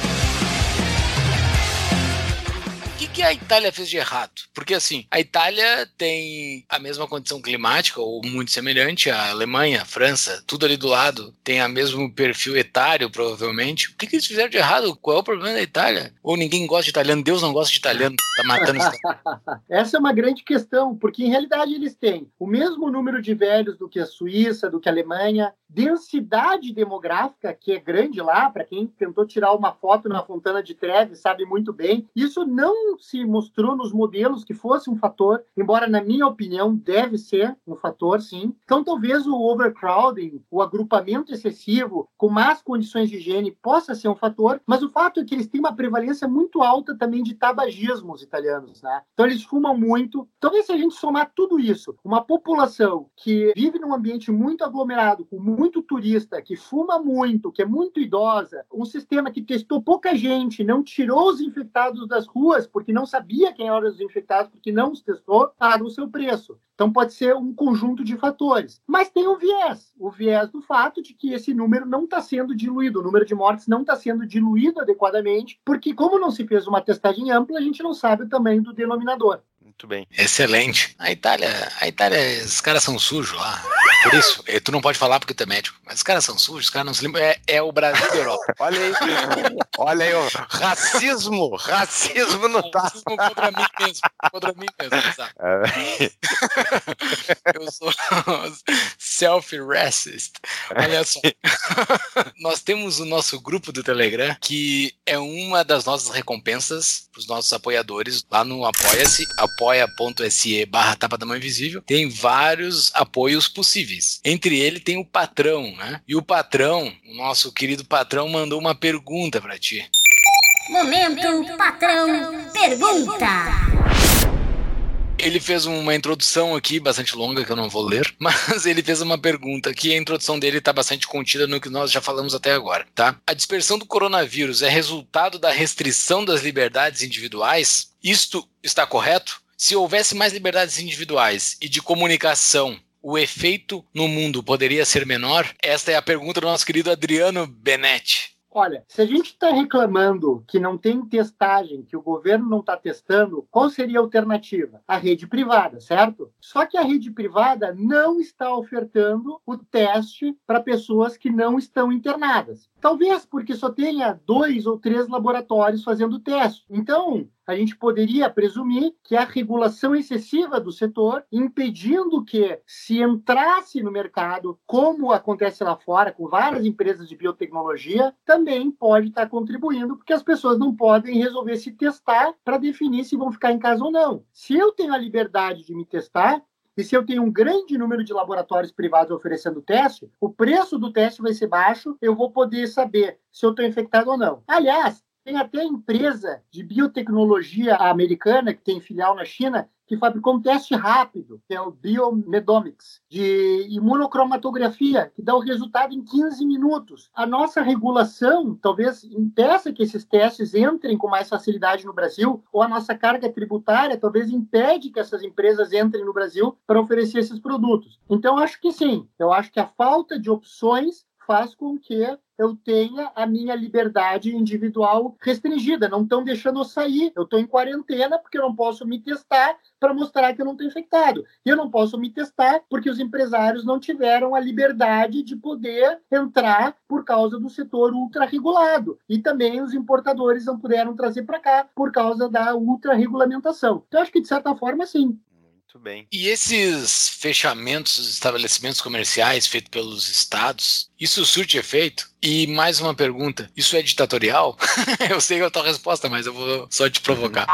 Que, a Itália fez de errado? Porque assim, a Itália tem a mesma condição climática, ou muito semelhante à Alemanha, França, tudo ali do lado, tem o mesmo perfil etário, provavelmente. O que, que eles fizeram de errado? Qual é o problema da Itália? Ou ninguém gosta de italiano, Deus não gosta de italiano, tá matando os Essa é uma grande questão, porque em realidade eles têm o mesmo número de velhos do que a Suíça, do que a Alemanha, densidade demográfica, que é grande lá, para quem tentou tirar uma foto na Fontana de Trevi, sabe muito bem. Isso não se mostrou nos modelos que fosse um fator, embora, na minha opinião, deve ser um fator, sim. Então, talvez o overcrowding, o agrupamento excessivo, com más condições de higiene, possa ser um fator, mas o fato é que eles têm uma prevalência muito alta também de tabagismo, os italianos, né? Então, eles fumam muito. Talvez, se a gente somar tudo isso, uma população que vive num ambiente muito aglomerado, com muito turista, que fuma muito, que é muito idosa, um sistema que testou pouca gente, não tirou os infectados das ruas, porque não sabia quem eram os infectados, porque não os testou, paga o seu preço. Então pode ser um conjunto de fatores. Mas tem um viés, o viés do fato de que esse número não está sendo diluído, o número de mortes não está sendo diluído adequadamente, porque como não se fez uma testagem ampla, a gente não sabe o tamanho do denominador. Muito bem. Excelente. A Itália, a Itália, os caras são sujos lá. Por isso, eh, tu não pode falar porque tu é médico, mas os caras são sujos, os caras não se lembram. É, é o Brasil da Europa. Olha aí, olha aí, ó. racismo, racismo no tá. Racismo contra mim mesmo, contra mim mesmo, exato. Eu sou self-racist. Olha só. Nós temos o nosso grupo do Telegram, que é uma das nossas recompensas para os nossos apoiadores lá no Apoia-se, apoia.se barra Tapa da Mão Invisível. Tem vários apoios possíveis. Entre ele tem o patrão, né? E o patrão, o nosso querido patrão, mandou uma pergunta para ti. Momento patrão pergunta. Ele fez uma introdução aqui bastante longa que eu não vou ler, mas ele fez uma pergunta que a introdução dele está bastante contida no que nós já falamos até agora, tá? A dispersão do coronavírus é resultado da restrição das liberdades individuais? Isto está correto? Se houvesse mais liberdades individuais e de comunicação, o efeito no mundo poderia ser menor? Esta é a pergunta do nosso querido Adriano Benetti. Olha, se a gente está reclamando que não tem testagem, que o governo não está testando, qual seria a alternativa? A rede privada, certo? Só que a rede privada não está ofertando o teste para pessoas que não estão internadas. Talvez porque só tenha dois ou três laboratórios fazendo o teste. Então, a gente poderia presumir que a regulação excessiva do setor, impedindo que se entrasse no mercado, como acontece lá fora, com várias empresas de biotecnologia, também pode estar contribuindo, porque as pessoas não podem resolver se testar para definir se vão ficar em casa ou não. Se eu tenho a liberdade de me testar, que se eu tenho um grande número de laboratórios privados oferecendo teste, o preço do teste vai ser baixo, eu vou poder saber se eu estou infectado ou não. Aliás, tem até empresa de biotecnologia americana, que tem filial na China, que fabricou um teste rápido, que é o Biomedomics, de imunocromatografia, que dá o resultado em 15 minutos. A nossa regulação talvez impeça que esses testes entrem com mais facilidade no Brasil, ou a nossa carga tributária talvez impede que essas empresas entrem no Brasil para oferecer esses produtos. Então, acho que sim. Eu acho que a falta de opções faz com que eu tenha a minha liberdade individual restringida. Não estão deixando eu sair. Eu estou em quarentena porque eu não posso me testar para mostrar que eu não estou infectado. E eu não posso me testar porque os empresários não tiveram a liberdade de poder entrar por causa do setor ultra regulado. E também os importadores não puderam trazer para cá por causa da ultra regulamentação. Então, acho que de certa forma, sim. Muito bem. E esses fechamentos dos estabelecimentos comerciais feitos pelos estados, isso surte efeito? E mais uma pergunta: isso é ditatorial? eu sei a tua resposta, mas eu vou só te provocar.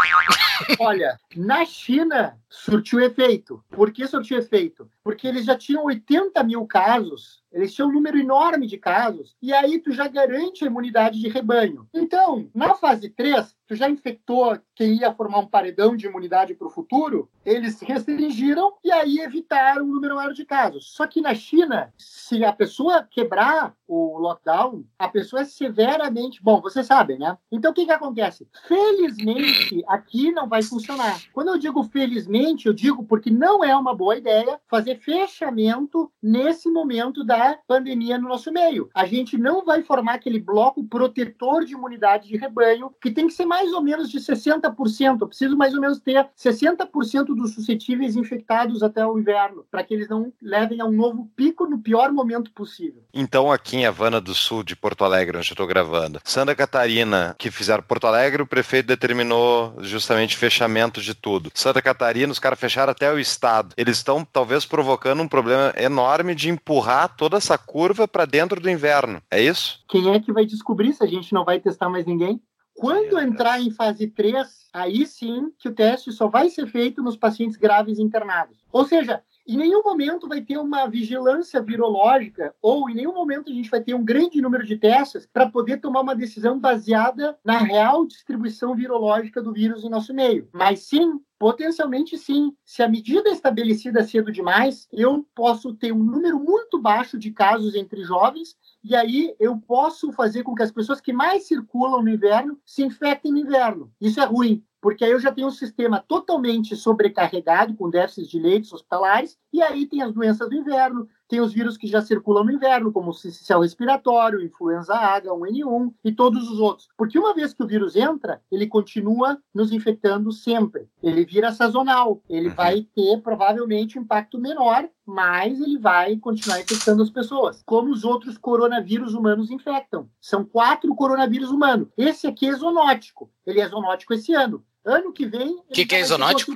Olha, na China surtiu efeito. Por que surtiu efeito? Porque eles já tinham 80 mil casos eles tinham um número enorme de casos, e aí tu já garante a imunidade de rebanho. Então, na fase 3, tu já infectou quem ia formar um paredão de imunidade para o futuro, eles restringiram e aí evitaram um número maior de casos. Só que na China, se a pessoa quebrar o lockdown, a pessoa é severamente. Bom, vocês sabem, né? Então o que, que acontece? Felizmente, aqui não vai funcionar. Quando eu digo felizmente, eu digo porque não é uma boa ideia fazer fechamento nesse momento da pandemia no nosso meio. A gente não vai formar aquele bloco protetor de imunidade de rebanho, que tem que ser mais ou menos de 60%. Eu preciso mais ou menos ter 60% dos suscetíveis infectados até o inverno, para que eles não levem a um novo pico no pior momento possível. Então, aqui em Havana do Sul, de Porto Alegre, onde eu estou gravando, Santa Catarina, que fizeram Porto Alegre, o prefeito determinou justamente fechamento de tudo. Santa Catarina, os caras fecharam até o estado. Eles estão talvez provocando um problema enorme de empurrar toda essa curva para dentro do inverno. É isso? Quem é que vai descobrir se a gente não vai testar mais ninguém? Quando entrar em fase 3, aí sim que o teste só vai ser feito nos pacientes graves internados. Ou seja, em nenhum momento vai ter uma vigilância virológica ou em nenhum momento a gente vai ter um grande número de testes para poder tomar uma decisão baseada na real distribuição virológica do vírus em nosso meio. Mas sim, Potencialmente sim. Se a medida é estabelecida cedo demais, eu posso ter um número muito baixo de casos entre jovens e aí eu posso fazer com que as pessoas que mais circulam no inverno se infectem no inverno. Isso é ruim, porque aí eu já tenho um sistema totalmente sobrecarregado, com déficits de leitos hospitalares, e aí tem as doenças do inverno, tem os vírus que já circulam no inverno, como o sincicial respiratório, influenza A, H1N1 e todos os outros. Porque uma vez que o vírus entra, ele continua nos infectando sempre. Ele vira sazonal. Ele uhum. vai ter provavelmente um impacto menor, mas ele vai continuar infectando as pessoas. Como os outros coronavírus humanos infectam. São quatro coronavírus humanos. Esse aqui é zoonótico. Ele é zoonótico esse ano. Ano que vem. O que, que é isonótico?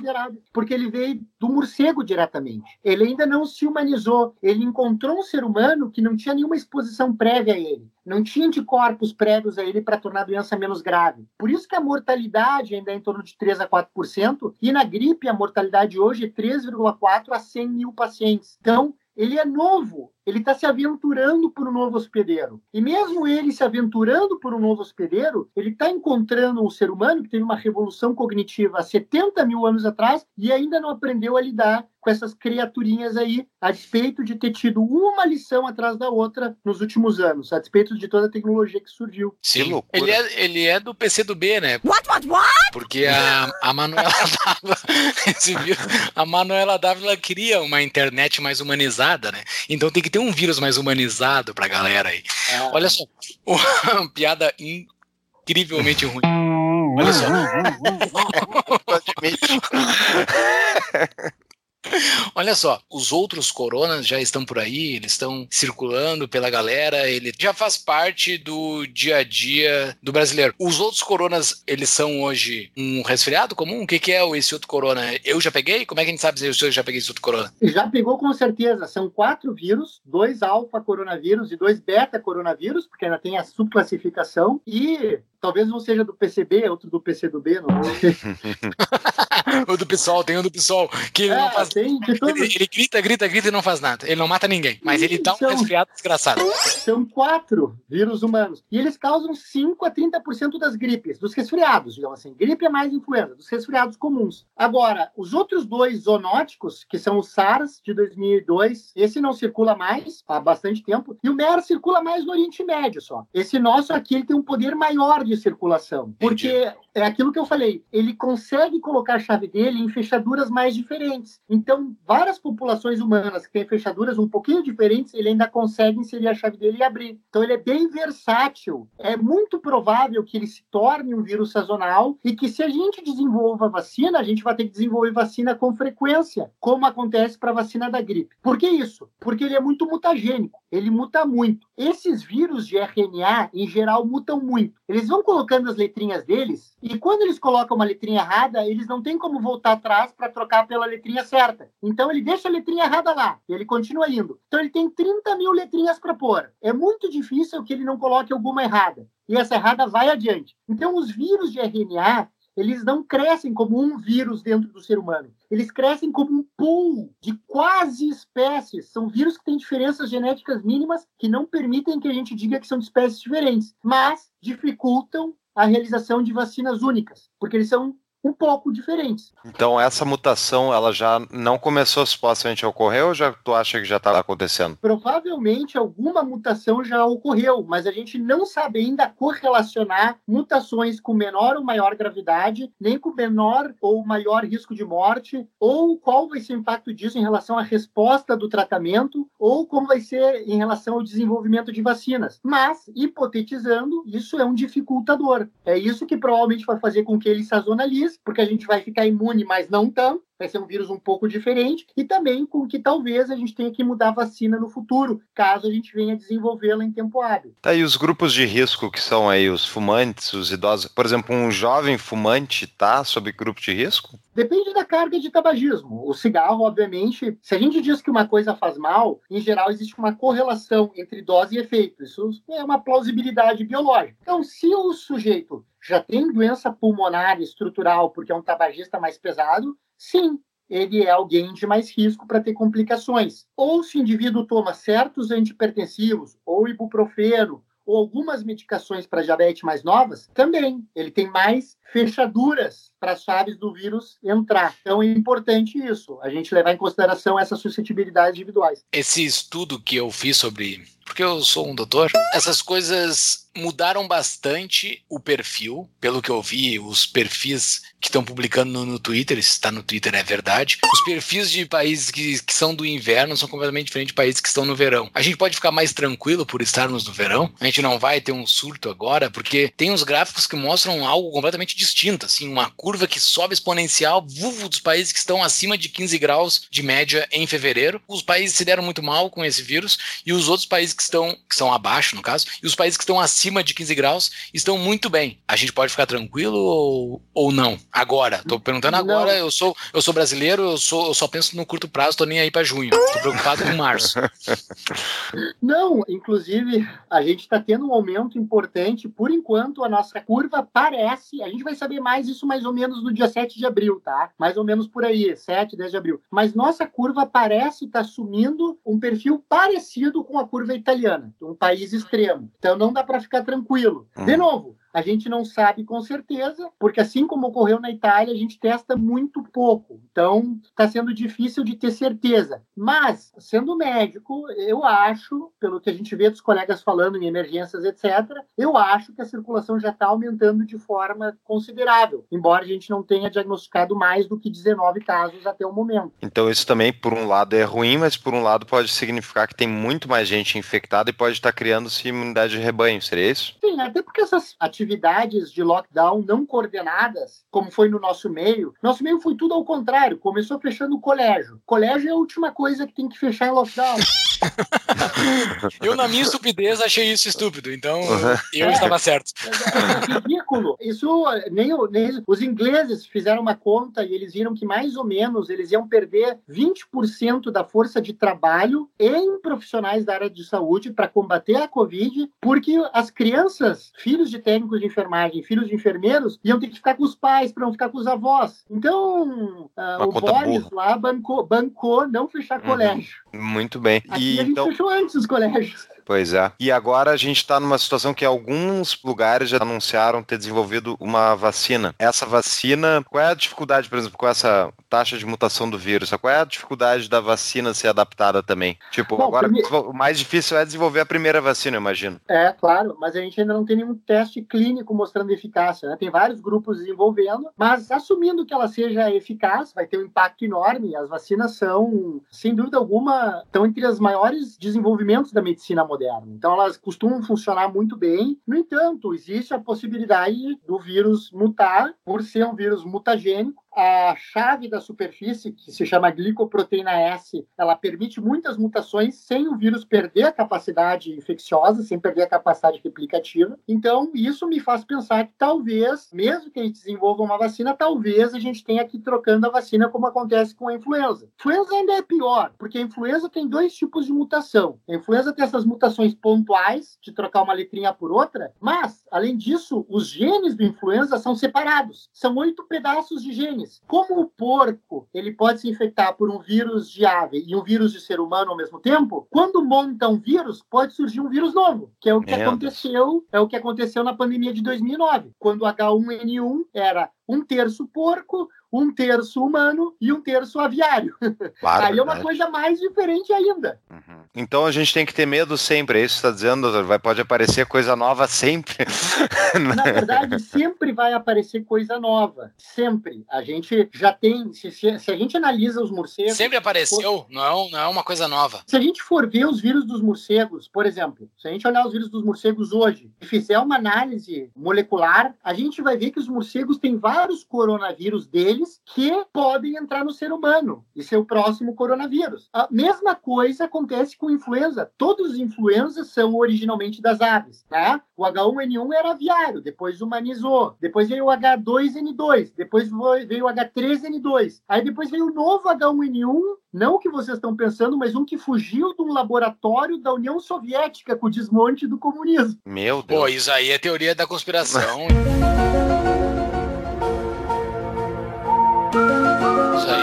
Porque ele veio do morcego diretamente. Ele ainda não se humanizou. Ele encontrou um ser humano que não tinha nenhuma exposição prévia a ele. Não tinha anticorpos prévios a ele para tornar a doença menos grave. Por isso que a mortalidade ainda é em torno de 3 a 4%, e na gripe a mortalidade hoje é 3,4 a 100 mil pacientes. Então, ele é novo, ele está se aventurando por um novo hospedeiro. E mesmo ele se aventurando por um novo hospedeiro, ele está encontrando um ser humano que teve uma revolução cognitiva há 70 mil anos atrás e ainda não aprendeu a lidar com essas criaturinhas aí, a despeito de ter tido uma lição atrás da outra nos últimos anos, a despeito de toda a tecnologia que surgiu. Sim, ele é, ele é do PC do B, né? What, what, what? Porque a, a Manuela Dávila, a Manuela Dávila queria uma internet mais humanizada, né? Então tem que ter um vírus mais humanizado pra galera aí. É. Olha só, uma piada incrivelmente ruim. Olha só. Olha só, os outros coronas já estão por aí, eles estão circulando pela galera, ele já faz parte do dia a dia do brasileiro. Os outros coronas, eles são hoje um resfriado comum? O que, que é esse outro corona? Eu já peguei? Como é que a gente sabe se eu já peguei esse outro corona? Já pegou com certeza. São quatro vírus, dois alfa coronavírus e dois beta coronavírus, porque ainda tem a subclassificação. E Talvez um seja do PCB, outro do PCdoB, não sei. o do PSOL, tem um do PSOL que É, não faz tem ele, ele grita, grita, grita e não faz nada. Ele não mata ninguém, mas ele dá um Então- resfriado desgraçado. São quatro vírus humanos. E eles causam 5 a 30% das gripes, dos resfriados, digamos assim. Gripe é mais influenza, dos resfriados comuns. Agora, os outros dois zoonóticos, que são o SARS de 2002, esse não circula mais há bastante tempo, e o MERS circula mais no Oriente Médio só. Esse nosso aqui ele tem um poder maior de circulação, porque é aquilo que eu falei, ele consegue colocar a chave dele em fechaduras mais diferentes. Então, várias populações humanas que têm fechaduras um pouquinho diferentes, ele ainda consegue inserir a chave dele e abrir. Então, ele é bem versátil. É muito provável que ele se torne um vírus sazonal e que, se a gente desenvolva vacina, a gente vai ter que desenvolver vacina com frequência, como acontece para a vacina da gripe. Por que isso? Porque ele é muito mutagênico. Ele muta muito. Esses vírus de RNA, em geral, mutam muito. Eles vão colocando as letrinhas deles e quando eles colocam uma letrinha errada, eles não têm como voltar atrás para trocar pela letrinha certa. Então ele deixa a letrinha errada lá e ele continua indo. Então ele tem 30 mil letrinhas para pôr. É muito difícil que ele não coloque alguma errada. E essa errada vai adiante. Então os vírus de RNA eles não crescem como um vírus dentro do ser humano. Eles crescem como um pool de quase espécies. São vírus que têm diferenças genéticas mínimas que não permitem que a gente diga que são de espécies diferentes, mas dificultam a realização de vacinas únicas, porque eles são um pouco diferentes. Então essa mutação, ela já não começou supostamente a ocorrer ou já tu acha que já está acontecendo? Provavelmente alguma mutação já ocorreu, mas a gente não sabe ainda correlacionar mutações com menor ou maior gravidade, nem com menor ou maior risco de morte, ou qual vai ser o impacto disso em relação à resposta do tratamento, ou como vai ser em relação ao desenvolvimento de vacinas. Mas, hipotetizando, isso é um dificultador. É isso que provavelmente vai fazer com que ele sazonalize, porque a gente vai ficar imune, mas não tanto vai ser um vírus um pouco diferente, e também com que talvez a gente tenha que mudar a vacina no futuro, caso a gente venha desenvolvê-la em tempo hábil. Tá, e os grupos de risco que são aí os fumantes, os idosos, por exemplo, um jovem fumante tá sob grupo de risco? Depende da carga de tabagismo. O cigarro, obviamente, se a gente diz que uma coisa faz mal, em geral existe uma correlação entre dose e efeito. Isso é uma plausibilidade biológica. Então, se o sujeito já tem doença pulmonar estrutural porque é um tabagista mais pesado, sim, ele é alguém de mais risco para ter complicações. Ou se o indivíduo toma certos antipertensivos, ou ibuprofeno, ou algumas medicações para diabetes mais novas, também. Ele tem mais fechaduras para as chaves do vírus entrar. Então é importante isso, a gente levar em consideração essas suscetibilidades individuais. Esse estudo que eu fiz sobre. Porque eu sou um doutor, essas coisas mudaram bastante o perfil, pelo que eu vi, os perfis que estão publicando no, no Twitter, se está no Twitter é verdade. Os perfis de países que, que são do inverno são completamente diferentes de países que estão no verão. A gente pode ficar mais tranquilo por estarmos no verão, a gente não vai ter um surto agora, porque tem uns gráficos que mostram algo completamente distinto, assim, uma curva que sobe exponencial, vulvo dos países que estão acima de 15 graus de média em fevereiro. Os países se deram muito mal com esse vírus e os outros países que estão, que estão abaixo, no caso, e os países que estão acima de 15 graus estão muito bem. A gente pode ficar tranquilo ou, ou não? Agora, tô perguntando agora, eu sou, eu sou brasileiro, eu, sou, eu só penso no curto prazo, tô nem aí para junho. Tô preocupado com março. Não, inclusive, a gente está tendo um aumento importante. Por enquanto, a nossa curva parece. A gente vai saber mais isso mais ou menos no dia 7 de abril, tá? Mais ou menos por aí, 7, 10 de abril. Mas nossa curva parece estar tá assumindo um perfil parecido com a curva italiana, um país extremo. Então não dá para ficar tranquilo. De novo, a gente não sabe com certeza, porque assim como ocorreu na Itália, a gente testa muito pouco. Então, está sendo difícil de ter certeza. Mas, sendo médico, eu acho, pelo que a gente vê dos colegas falando em emergências, etc., eu acho que a circulação já está aumentando de forma considerável, embora a gente não tenha diagnosticado mais do que 19 casos até o momento. Então, isso também, por um lado, é ruim, mas por um lado pode significar que tem muito mais gente infectada e pode estar criando-se imunidade de rebanho, seria isso? Sim, até porque essas atividades de lockdown não coordenadas, como foi no nosso meio, nosso meio foi tudo ao contrário, começou fechando o colégio. Colégio é a última coisa que tem que fechar em lockdown. eu, na minha estupidez, achei isso estúpido, então eu É. estava certo. É ridículo. Isso nem, nem os ingleses fizeram uma conta e eles viram que mais ou menos eles iam perder 20% da força de trabalho em profissionais da área de saúde para combater a Covid, porque as crianças, filhos de técnicos de enfermagem, filhos de enfermeiros, iam ter que ficar com os pais para não ficar com os avós. Então, Uma o Boris burra. lá bancou, bancou não fechar Uhum. colégio. Muito bem. Aqui E a gente então, fechou antes os colégios. Pois é. E agora a gente está numa situação que alguns lugares já anunciaram ter desenvolvido uma vacina. Essa vacina, qual é a dificuldade, por exemplo, com essa taxa de mutação do vírus? Qual é a dificuldade da vacina ser adaptada também? Tipo, Bom, agora prime- o mais difícil é desenvolver a primeira vacina, eu imagino. É, claro, mas a gente ainda não tem nenhum teste clínico mostrando eficácia. Né? Tem vários grupos desenvolvendo, mas assumindo que ela seja eficaz, vai ter um impacto enorme. As vacinas são, sem dúvida alguma, estão entre os maiores desenvolvimentos da medicina moderna. Então, elas costumam funcionar muito bem. No entanto, existe a possibilidade do vírus mutar, por ser um vírus mutagênico. A chave da superfície, que se chama glicoproteína S, ela permite muitas mutações sem o vírus perder a capacidade infecciosa, sem perder a capacidade replicativa. Então, isso me faz pensar que talvez, mesmo que a gente desenvolva uma vacina, talvez a gente tenha que ir trocando a vacina como acontece com a influenza. Influenza ainda é pior, porque a influenza tem dois tipos de mutação. A influenza tem essas mutações pontuais, de trocar uma letrinha por outra, mas, além disso, os genes do influenza são separados. São oito pedaços de Como o porco ele pode se infectar por um vírus de ave e um vírus de ser humano ao mesmo tempo, quando monta um vírus, pode surgir um vírus novo, que é o que Meu aconteceu, é o que aconteceu na pandemia de 2009, quando o H1N1 era um terço porco, um terço humano e um terço aviário. Aí é uma Bárbaro, coisa mais diferente ainda. Uhum. Então a gente tem que ter medo sempre, é isso que você está dizendo, doutor? Vai, pode aparecer coisa nova sempre. Na verdade, sempre vai aparecer coisa nova. Sempre. A gente já tem. Se, se- se a gente analisa os morcegos. Sempre apareceu, não é, não é uma coisa nova. Se a gente for ver os vírus dos morcegos, por exemplo, se a gente olhar os vírus dos morcegos hoje e fizer uma análise molecular, a gente vai ver que os morcegos têm vários coronavírus deles que podem entrar no ser humano e ser o próximo coronavírus. A mesma coisa acontece com influenza. Todos os influenzas são originalmente das aves, né? O H1N1 era aviário, depois humanizou, depois veio o H2N2, depois veio o H3N2, aí depois veio o novo H1N1 não o que vocês estão pensando, mas um que fugiu de um laboratório da União Soviética com o desmonte do comunismo. Meu Deus. Pô, isso aí é teoria da conspiração.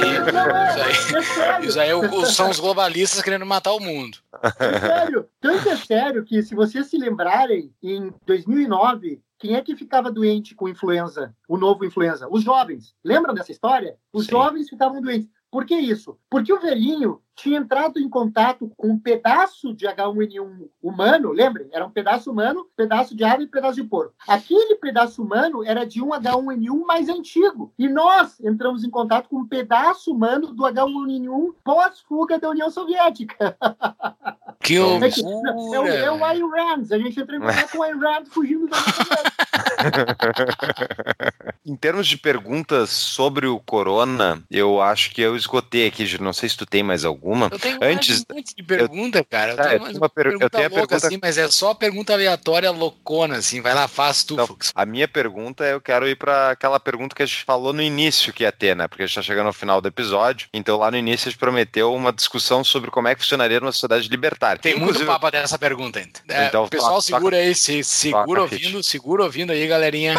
aí, isso aí, isso aí o- são os globalistas querendo matar o mundo. É sério. Tanto é sério que, se vocês se lembrarem, em 2009, quem é que ficava doente com influenza, o novo influenza? Os jovens. Lembram dessa história? Os Sim. jovens ficavam doentes. Por que isso? Porque o velhinho tinha entrado em contato com um pedaço de H1N1 humano, lembrem? Era um pedaço humano, pedaço de ave e pedaço de porco. Aquele pedaço humano era de um H1N1 mais antigo. E nós entramos em contato com um pedaço humano do H1N1 pós-fuga da União Soviética. Que É, que- é, o, é o! Ayn Rand. A gente entrou em contato com o Ayn Rand fugindo da União Soviética. Em termos de perguntas sobre o corona, eu acho que eu esgotei aqui. Não sei se tu tem mais alguma. Eu tenho Antes- um monte de pergunta, cara. Eu tenho eu mais tenho uma uma per- eu pergunta tenho a louca, pergunta- assim, mas é só pergunta aleatória, loucona, assim. Vai lá, faz tu, Então. A minha pergunta é: eu quero ir para aquela pergunta que a gente falou no início que ia ter, né? Porque a gente tá chegando ao final do episódio. Então, lá no início, a gente prometeu uma discussão sobre como é que funcionaria numa sociedade libertária. Tem muito Inclusive, papo dessa pergunta ainda. É, Então, o pessoal toca- segura aí, se, segura toca, ouvindo, segura ouvindo aí, galerinha.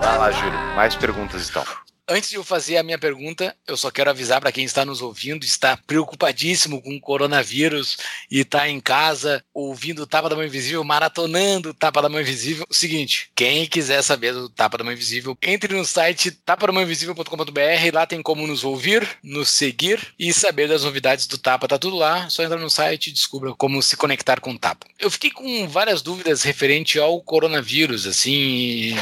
Vai lá, Júlio. Mais perguntas, então. Antes de eu fazer a minha pergunta, eu só quero avisar para quem está nos ouvindo, está preocupadíssimo com o coronavírus e está em casa ouvindo o Tapa da Mão Invisível, maratonando o Tapa da Mão Invisível. O seguinte, quem quiser saber do Tapa da Mão Invisível, entre no site tapadamãoinvisível.com.br, lá tem como nos ouvir, nos seguir e saber das novidades do Tapa. Tá tudo lá, só entra no site e descubra como se conectar com o Tapa. Eu fiquei com várias dúvidas referente ao coronavírus, assim, e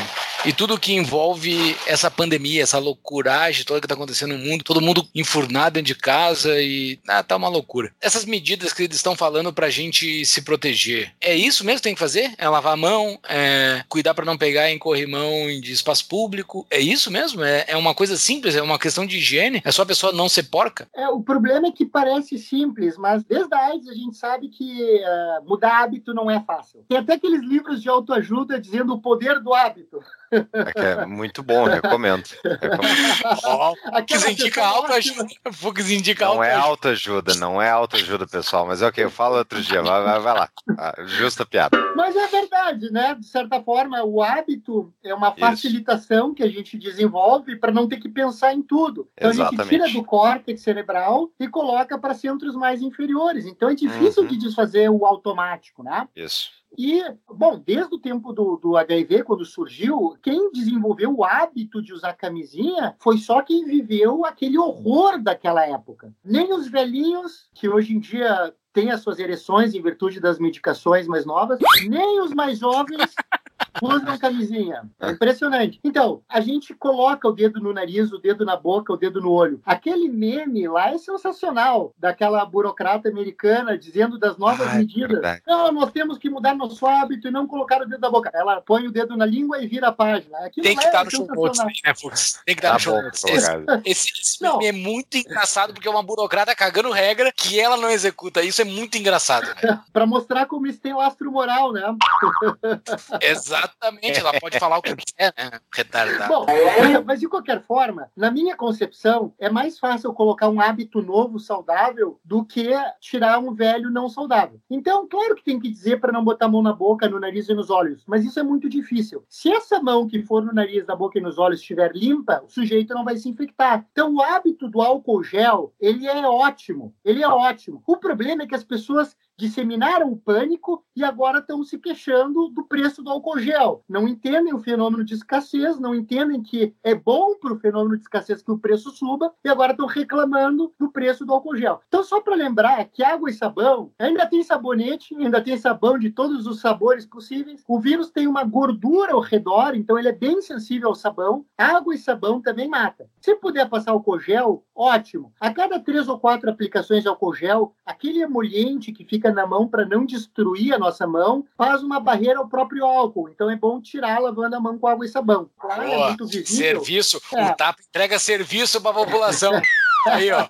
e tudo que envolve essa pandemia, essa loucuragem toda que está acontecendo no mundo, todo mundo enfurnado dentro de casa e ah, tá uma loucura. Essas medidas que eles estão falando pra gente se proteger, é isso mesmo que tem que fazer? É lavar a mão, é cuidar para não pegar em corrimão de espaço público? É isso mesmo? É, é uma coisa simples? É uma questão de higiene? É só a pessoa não ser porca? É, o problema é que parece simples, mas desde a AIDS a gente sabe que uh, mudar hábito não é fácil. Tem até aqueles livros de autoajuda dizendo o poder do hábito. É, é muito bom, recomendo. recomendo. Oh, Fux indica autoajuda. Fux indica Não é autoajuda, não é autoajuda, pessoal. Mas é ok, eu falo outro dia. Vai, vai, vai lá. Ah, justa piada. Mas é verdade, né? De certa forma, o hábito é uma facilitação Isso. que a gente desenvolve para não ter que pensar em tudo. Então Exatamente. a gente tira do córtex cerebral e coloca para centros mais inferiores. Então é difícil uhum. de desfazer o automático, né? Isso. E, bom, desde o tempo do, do HIV, quando surgiu, quem desenvolveu o hábito de usar camisinha foi só quem viveu aquele horror daquela época. Nem os velhinhos, que hoje em dia têm as suas ereções em virtude das medicações mais novas, nem os mais jovens usam camisinha. É impressionante. Então, a gente coloca o dedo no nariz, o dedo na boca, o dedo no olho. Aquele meme lá é sensacional, daquela burocrata americana dizendo das novas Ai, medidas. Verdade. Não, nós temos que mudar nosso hábito e não colocar o dedo na boca. Ela põe o dedo na língua e vira a página. Aquilo Tem que estar é no show notes, né, Fux? Tem que estar tá no show notes. Esse, esse, esse meme é muito engraçado porque é uma burocrata cagando regra que ela não executa. Isso é muito engraçado. Né? para mostrar como isso tem lastro moral, né? Exato. Exatamente, ela pode falar o que quiser, né? Retardado. Bom, mas de qualquer forma, na minha concepção, é mais fácil colocar um hábito novo saudável do que tirar um velho não saudável. Então, claro que tem que dizer para não botar a mão na boca, no nariz e nos olhos, mas isso é muito difícil. Se essa mão que for no nariz, na boca e nos olhos estiver limpa, o sujeito não vai se infectar. Então, o hábito do álcool gel, ele é ótimo. Ele é ótimo. O problema é que as pessoas disseminaram o pânico e agora estão se queixando do preço do álcool gel. Não entendem o fenômeno de escassez, não entendem que é bom para o fenômeno de escassez que o preço suba e agora estão reclamando do preço do álcool gel. Então, só para lembrar que água e sabão ainda tem sabonete, ainda tem sabão de todos os sabores possíveis. O vírus tem uma gordura ao redor, então ele é bem sensível ao sabão. Água e sabão também mata. Se puder passar álcool gel, ótimo. A cada três ou quatro aplicações de álcool gel, aquele emoliente que fica fica na mão para não destruir a nossa mão, faz uma barreira ao próprio álcool. Então é bom tirar lavando a mão com água e sabão. Claro, é muito visível. Serviço, é. o TAP entrega serviço para a população. Aí, ó.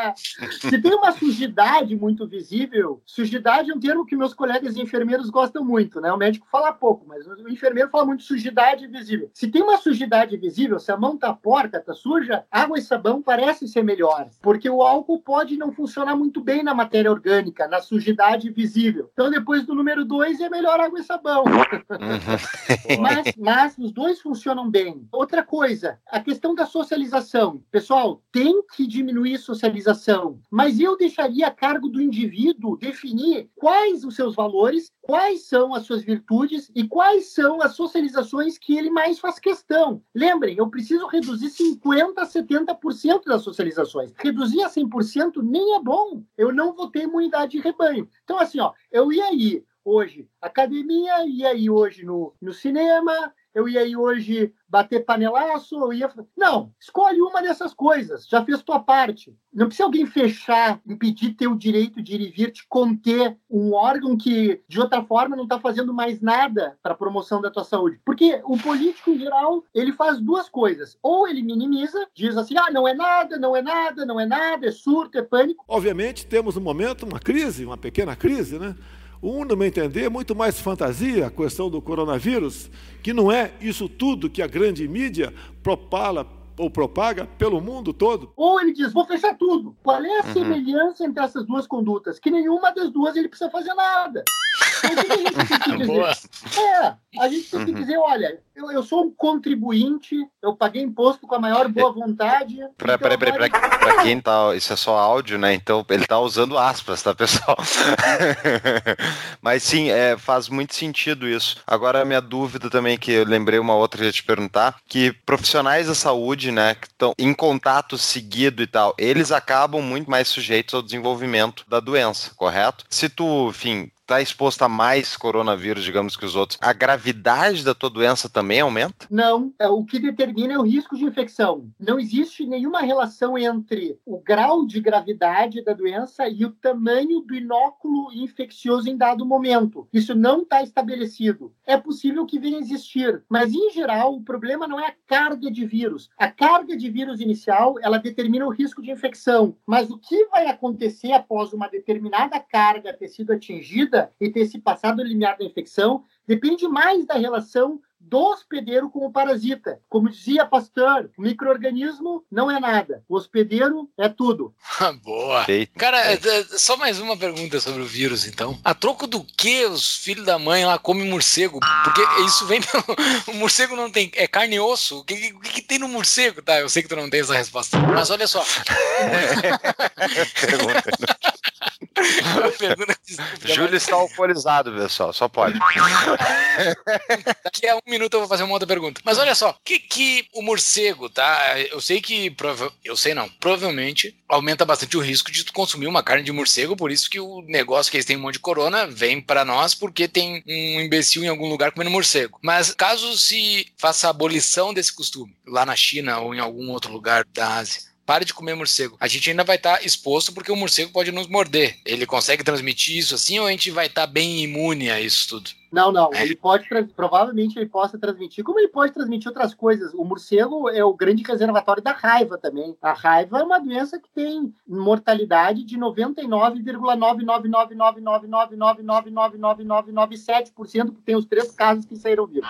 Se tem uma sujidade muito visível, sujidade é um termo que meus colegas enfermeiros gostam muito, né? O médico fala pouco, mas o enfermeiro fala muito sujidade visível. Se tem uma sujidade visível, se a mão tá porca, tá suja, água e sabão parece ser melhor, porque o álcool pode não funcionar muito bem na matéria orgânica, na sujidade visível. Então, depois do número dois, é melhor água e sabão. Uhum. mas, mas os dois funcionam bem. Outra coisa, a questão da socialização. Pessoal, tem que diminuir socialização, mas eu deixaria a cargo do indivíduo definir quais os seus valores, quais são as suas virtudes e quais são as socializações que ele mais faz questão. Lembrem, eu preciso reduzir 50% a 70% das socializações. Reduzir a 100% nem é bom. Eu não vou ter imunidade de rebanho. Então, assim, ó, eu ia ir hoje academia, ia ir hoje no, no cinema, eu ia ir hoje bater panelaço, eu ia. Não, escolhe uma dessas coisas, já fez tua parte. Não precisa alguém fechar, impedir teu direito de ir e vir, te conter um órgão que, de outra forma, não está fazendo mais nada para a promoção da tua saúde. Porque o político, em geral, ele faz duas coisas. Ou ele minimiza, diz assim, ah, não é nada, não é nada, não é nada, é surto, é pânico. Obviamente, temos no momento uma crise, uma pequena crise, né? Um, no meu entender, é muito mais fantasia a questão do coronavírus, que não é isso tudo que a grande mídia propala ou propaga pelo mundo todo. Ou ele diz, vou fechar tudo. Qual é a uhum. semelhança entre essas duas condutas? Que nenhuma das duas ele precisa fazer nada. É, a gente tem que uhum. dizer, olha, eu, eu sou um contribuinte, eu paguei imposto com a maior boa vontade. Peraí, peraí, peraí, pra, quem tá, isso é só áudio, né? Então ele tá usando aspas, tá, pessoal? Mas sim, é, faz muito sentido isso. Agora a minha dúvida também, que eu lembrei uma outra que eu ia te perguntar, que profissionais da saúde, né, que estão em contato seguido e tal, eles acabam muito mais sujeitos ao desenvolvimento da doença, correto? Se tu, enfim, tá exposto a mais coronavírus, digamos que os outros, a gravidade da tua doença também aumenta? Não, é, o que determina é o risco de infecção. Não existe nenhuma relação entre o grau de gravidade da doença e o tamanho do inóculo infeccioso em dado momento. Isso não está estabelecido. É possível que venha a existir, mas em geral o problema não é a carga de vírus. A carga de vírus inicial, ela determina o risco de infecção, mas o que vai acontecer após uma determinada carga ter sido atingida e ter se passado o limiar da infecção depende mais da relação do hospedeiro como parasita. Como dizia Pasteur, o microorganismo não é nada, o hospedeiro é tudo. Boa. Cara, é, é, só mais uma pergunta sobre o vírus, então. A troco do que os filhos da mãe lá comem morcego? Porque isso vem pelo... O morcego não tem... É carne e osso? O que, o que, que tem no morcego? Tá, eu sei que tu não tem essa resposta. Mas olha só. Júlio está alcoolizado, pessoal. Só pode. Daqui a um minuto eu vou fazer uma outra pergunta. Mas olha só, o que, que o morcego, tá? Eu sei que. Prova... Eu sei não. Provavelmente aumenta bastante o risco de tu consumir uma carne de morcego, por isso que o negócio que eles têm um monte de corona vem para nós, porque tem um imbecil em algum lugar comendo morcego. Mas caso se faça a abolição desse costume, lá na China ou em algum outro lugar da Ásia, pare de comer morcego. A gente ainda vai estar tá exposto porque o morcego pode nos morder. Ele consegue transmitir isso assim ou a gente vai estar tá bem imune a isso tudo? Não, não. É. Ele pode, provavelmente, ele possa transmitir, como ele pode transmitir outras coisas. O morcego é o grande reservatório da raiva também. A raiva é uma doença que tem mortalidade de 99,9999999999997%, porque tem os três casos que saíram vivos.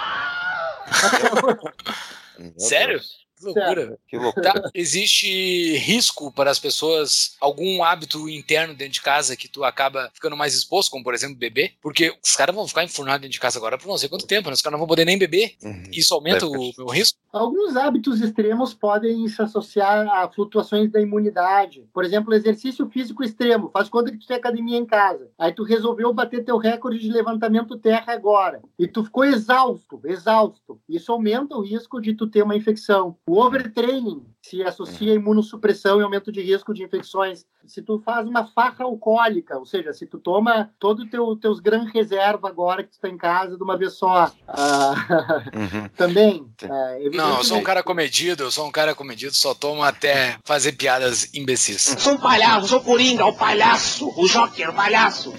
Sério? Que loucura. Que loucura. Tá, existe risco para as pessoas, algum hábito interno dentro de casa que tu acaba ficando mais exposto, como por exemplo beber? Porque os caras vão ficar enfurnados dentro de casa agora por não sei quanto tempo, né? Os caras não vão poder nem beber. Uhum. Isso aumenta o meu risco? Alguns hábitos extremos podem se associar a flutuações da imunidade. Por exemplo, exercício físico extremo. Faz conta que tu tem academia em casa. Aí tu resolveu bater teu recorde de levantamento terra agora. E tu ficou exausto, exausto. Isso aumenta o risco de tu ter uma infecção. O overtraining se associa a imunossupressão e aumento de risco de infecções. Se tu faz uma farra alcoólica, ou seja, se tu toma todo teu teus gran reserva agora que tu está em casa de uma vez só, uh, uhum. também. Uh, não, eu sou um cara comedido, eu sou um cara comedido, só tomo até fazer piadas imbecis. Sou um palhaço, sou Coringa, o palhaço, o Joker, o palhaço.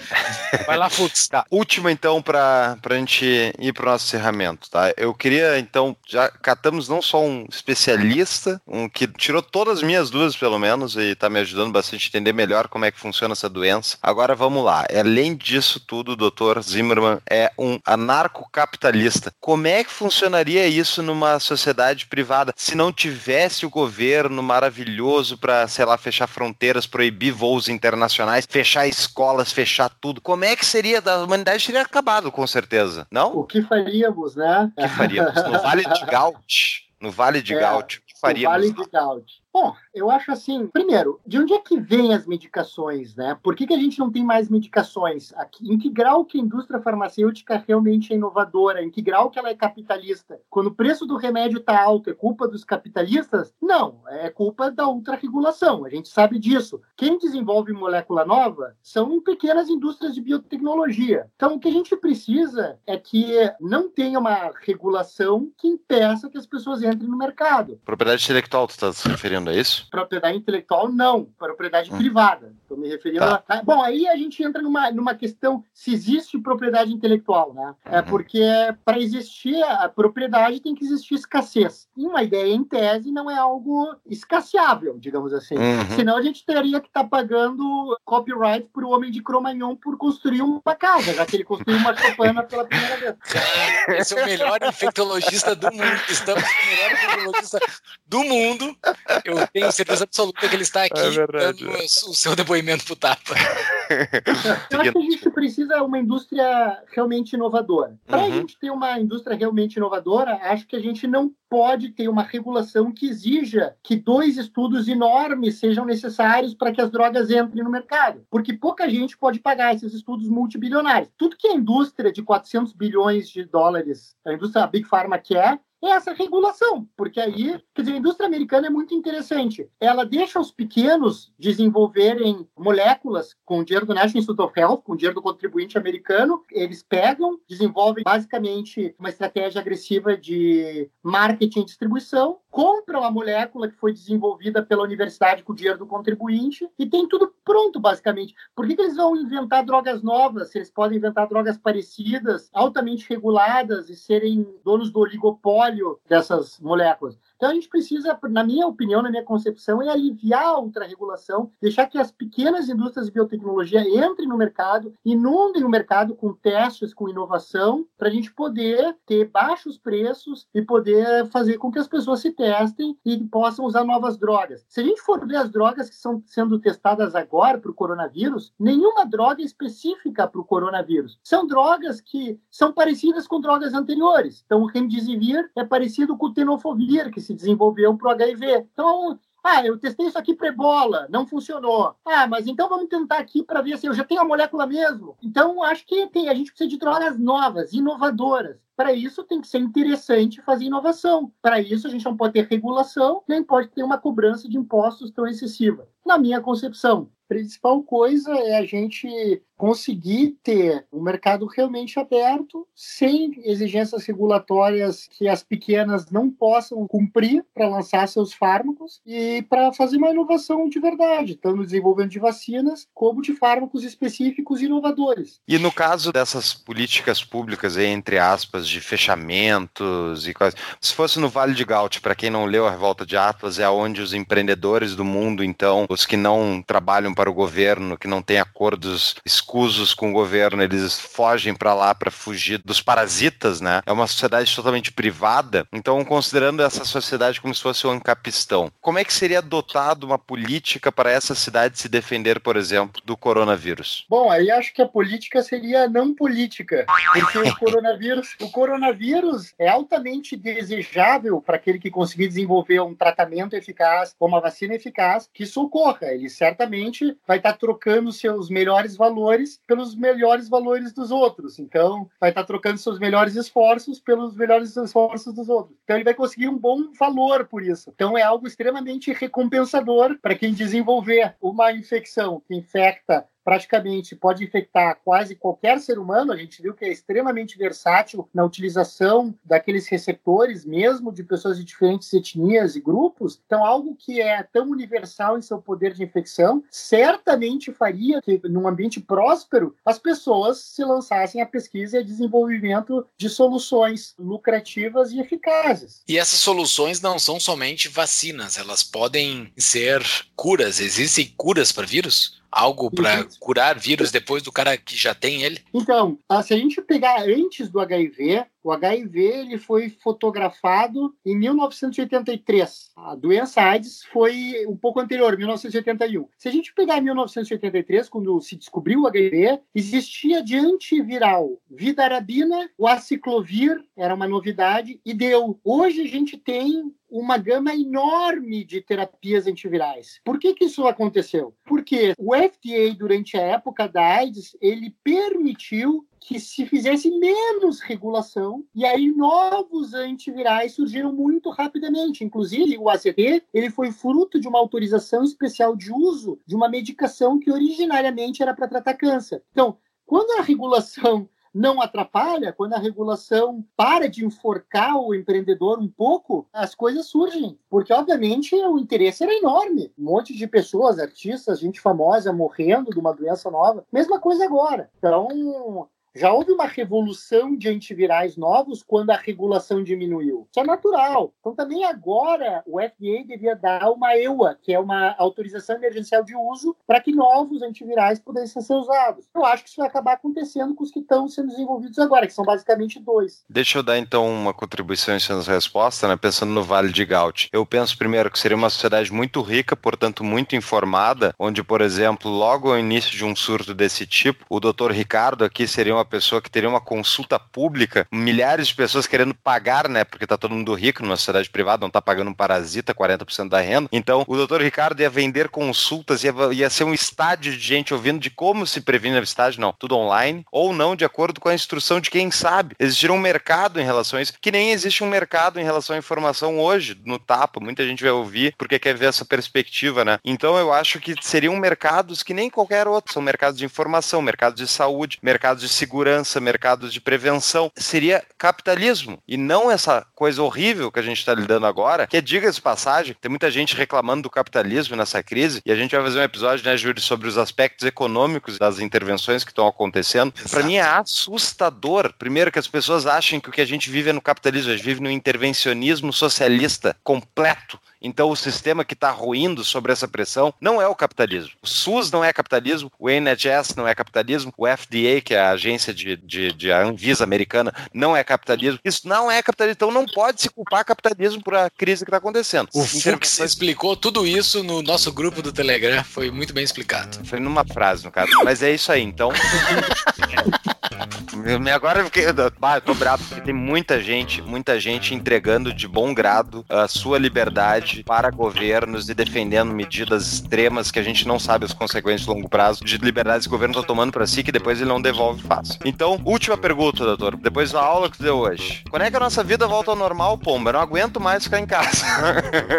Vai lá, Fux. Tá, última então para a gente ir para o nosso encerramento, tá? Eu queria então, já catamos não só um especialista, um que tirou todas as minhas dúvidas, pelo menos, e está me ajudando bastante a entender melhor como é que funciona essa doença. Agora vamos lá. Além disso tudo, o Dr. Zimmerman é um anarcocapitalista. Como é que funcionaria isso numa sociedade privada se não tivesse o governo maravilhoso para, sei lá, fechar fronteiras, proibir voos internacionais, fechar escolas, fechar tudo? Como é que seria? A humanidade teria acabado, com certeza, não? O que faríamos, né? O que faríamos? No Vale de Gaut. No Vale de é. Gaut faríamos? Vale de Gaut. Bom, eu acho assim, primeiro, de onde é que vêm as medicações, né? Por que, que a gente não tem mais medicações? Em que grau que a indústria farmacêutica realmente é inovadora? Em que grau que ela é capitalista? Quando o preço do remédio está alto, é culpa dos capitalistas? Não, é culpa da ultrarregulação, a gente sabe disso. Quem desenvolve molécula nova são pequenas indústrias de biotecnologia. Então, o que a gente precisa é que não tenha uma regulação que impeça que as pessoas entrem no mercado. Propriedade intelectual, tu está se referindo? A isso? Propriedade intelectual, não. Propriedade hum. privada. Estou me referindo tá. a... Bom, aí a gente entra numa, numa questão se existe propriedade intelectual, né? É uhum. porque para existir a propriedade tem que existir escassez. E uma ideia em tese não é algo escasseável, digamos assim. Uhum. Senão a gente teria que estar tá pagando copyright para o homem de Cromagnon por construir uma casa, já que ele construiu uma chopana pela primeira vez. Esse é o melhor infectologista do mundo. Estamos com o melhor infectologista do mundo. Eu eu tenho certeza absoluta que ele está aqui é verdade, dando é. o seu depoimento pro Tapa. Eu acho que a gente precisa uma indústria realmente inovadora. Para a uhum. gente ter uma indústria realmente inovadora, acho que a gente não pode ter uma regulação que exija que dois estudos enormes sejam necessários para que as drogas entrem no mercado, porque pouca gente pode pagar esses estudos multibilionários. Tudo que a indústria de 400 bilhões de dólares, a indústria Big Pharma quer, é essa regulação, porque aí, quer dizer, a indústria americana é muito interessante. Ela deixa os pequenos desenvolverem moléculas com dinheiro do National Institute of Health, com dinheiro do contribuinte americano, eles pegam, desenvolvem basicamente uma estratégia agressiva de marketing e distribuição, compram a molécula que foi desenvolvida pela universidade com o dinheiro do contribuinte e tem tudo pronto, basicamente. Por que, que eles vão inventar drogas novas se eles podem inventar drogas parecidas, altamente reguladas e serem donos do oligopólio dessas moléculas? Então a gente precisa, na minha opinião, na minha concepção, é aliviar a ultrarregulação, deixar que as pequenas indústrias de biotecnologia entrem no mercado, inundem o mercado com testes, com inovação, para a gente poder ter baixos preços e poder fazer com que as pessoas se testem e possam usar novas drogas. Se a gente for ver as drogas que estão sendo testadas agora para o coronavírus, nenhuma droga é específica para o coronavírus. São drogas que são parecidas com drogas anteriores. Então o remdesivir é parecido com o tenofovir, que se desenvolveu para o HIV. Então, ah, eu testei isso aqui para ebola, não funcionou. Ah, mas então vamos tentar aqui para ver se eu já tenho a molécula mesmo. Então, acho que tem, a gente precisa de drogas novas, inovadoras. Para isso, tem que ser interessante fazer inovação. Para isso, a gente não pode ter regulação, nem pode ter uma cobrança de impostos tão excessiva. Na minha concepção, a principal coisa é a gente conseguir ter um mercado realmente aberto, sem exigências regulatórias que as pequenas não possam cumprir para lançar seus fármacos e para fazer uma inovação de verdade, tanto no desenvolvimento de vacinas como de fármacos específicos e inovadores. E no caso dessas políticas públicas, entre aspas, de fechamentos e quase. Se fosse no Vale de Gaut, para quem não leu a Revolta de Atlas, é onde os empreendedores do mundo, então, os que não trabalham para o governo, que não têm acordos escusos com o governo, eles fogem para lá para fugir dos parasitas, né? É uma sociedade totalmente privada. Então, considerando essa sociedade como se fosse um ancapistão, como é que seria adotado uma política para essa cidade se defender, por exemplo, do coronavírus? Bom, aí acho que a política seria não política, porque o coronavírus, o coronavírus é altamente desejável para aquele que conseguir desenvolver um tratamento eficaz uma vacina eficaz que socorra. Ele certamente vai estar trocando seus melhores valores pelos melhores valores dos outros. Então, vai estar trocando seus melhores esforços pelos melhores esforços dos outros. Então, ele vai conseguir um bom valor por isso. Então, é algo extremamente recompensador para quem desenvolver uma infecção que infecta praticamente pode infectar quase qualquer ser humano. A gente viu que é extremamente versátil na utilização daqueles receptores, mesmo de pessoas de diferentes etnias e grupos. Então, algo que é tão universal em seu poder de infecção, certamente faria que, num ambiente próspero, as pessoas se lançassem à pesquisa e a desenvolvimento de soluções lucrativas e eficazes. E essas soluções não são somente vacinas, elas podem ser curas. Existem curas para vírus? Algo para curar vírus depois do cara que já tem ele? Então, ah, se a gente pegar antes do HIV, o HIV ele foi fotografado em 1983. A doença AIDS foi um pouco anterior, 1981. Se a gente pegar 1983, quando se descobriu o HIV, existia de antiviral vidarabina, o aciclovir era uma novidade e deu. Hoje a gente tem uma gama enorme de terapias antivirais. Por que, que isso aconteceu? Porque o FDA, durante a época da AIDS, ele permitiu que se fizesse menos regulação e aí novos antivirais surgiram muito rapidamente. Inclusive, o ACT ele foi fruto de uma autorização especial de uso de uma medicação que originariamente era para tratar câncer. Então, quando a regulação não atrapalha, quando a regulação para de enforcar o empreendedor um pouco, as coisas surgem. Porque, obviamente, o interesse era enorme. Um monte de pessoas, artistas, gente famosa morrendo de uma doença nova. Mesma coisa agora. Então, já houve uma revolução de antivirais novos quando a regulação diminuiu. Isso é natural. Então, também agora, o FDA devia dar uma EUA, que é uma autorização emergencial de uso, para que novos antivirais pudessem ser usados. Eu acho que isso vai acabar acontecendo com os que estão sendo desenvolvidos agora, que são basicamente dois. Deixa eu dar, então, uma contribuição em sua resposta, né? pensando no Vale de Gaut. Eu penso, primeiro, que seria uma sociedade muito rica, portanto, muito informada, onde, por exemplo, logo ao início de um surto desse tipo, o doutor Ricardo aqui seria uma pessoa que teria uma consulta pública, milhares de pessoas querendo pagar, né? Porque tá todo mundo rico numa sociedade privada, não tá pagando um parasita 40% da renda. Então, o doutor Ricardo ia vender consultas, ia, ia ser um estádio de gente ouvindo de como se previne a estádio, não, tudo online, ou não, de acordo com a instrução de quem sabe. Existir um mercado em relação a isso, que nem existe um mercado em relação à informação hoje, no tapa. Muita gente vai ouvir porque quer ver essa perspectiva, né? Então, eu acho que seriam mercados que nem qualquer outro, são mercados de informação, mercados de saúde, mercados de segurança, mercados de prevenção. Seria capitalismo e não essa coisa horrível que a gente está lidando agora, que é, diga-se passagem, tem muita gente reclamando do capitalismo nessa crise e a gente vai fazer um episódio, né, Júlio, sobre os aspectos econômicos das intervenções que estão acontecendo. Para mim é assustador, primeiro, que as pessoas achem que o que a gente vive é no capitalismo, a gente vive no intervencionismo socialista completo. Então, o sistema que está ruindo sobre essa pressão não é o capitalismo. O SUS não é capitalismo, o NHS não é capitalismo, o FDA, que é a agência de, de, de Anvisa americana, não é capitalismo. Isso não é capitalismo. Então, não pode se culpar capitalismo por a crise que está acontecendo. O Fux explicou tudo isso no nosso grupo do Telegram. Foi muito bem explicado. Foi numa frase, no caso. Mas é isso aí. Então. Agora eu fiquei. Bah, eu tô bravo porque tem muita gente, muita gente entregando de bom grado a sua liberdade para governos e defendendo medidas extremas que a gente não sabe as consequências de longo prazo de liberdades que o governo tá tomando para si que depois ele não devolve fácil. Então, última pergunta, doutor. Depois da aula que deu hoje. Quando é que a nossa vida volta ao normal, pomba? Eu não aguento mais ficar em casa.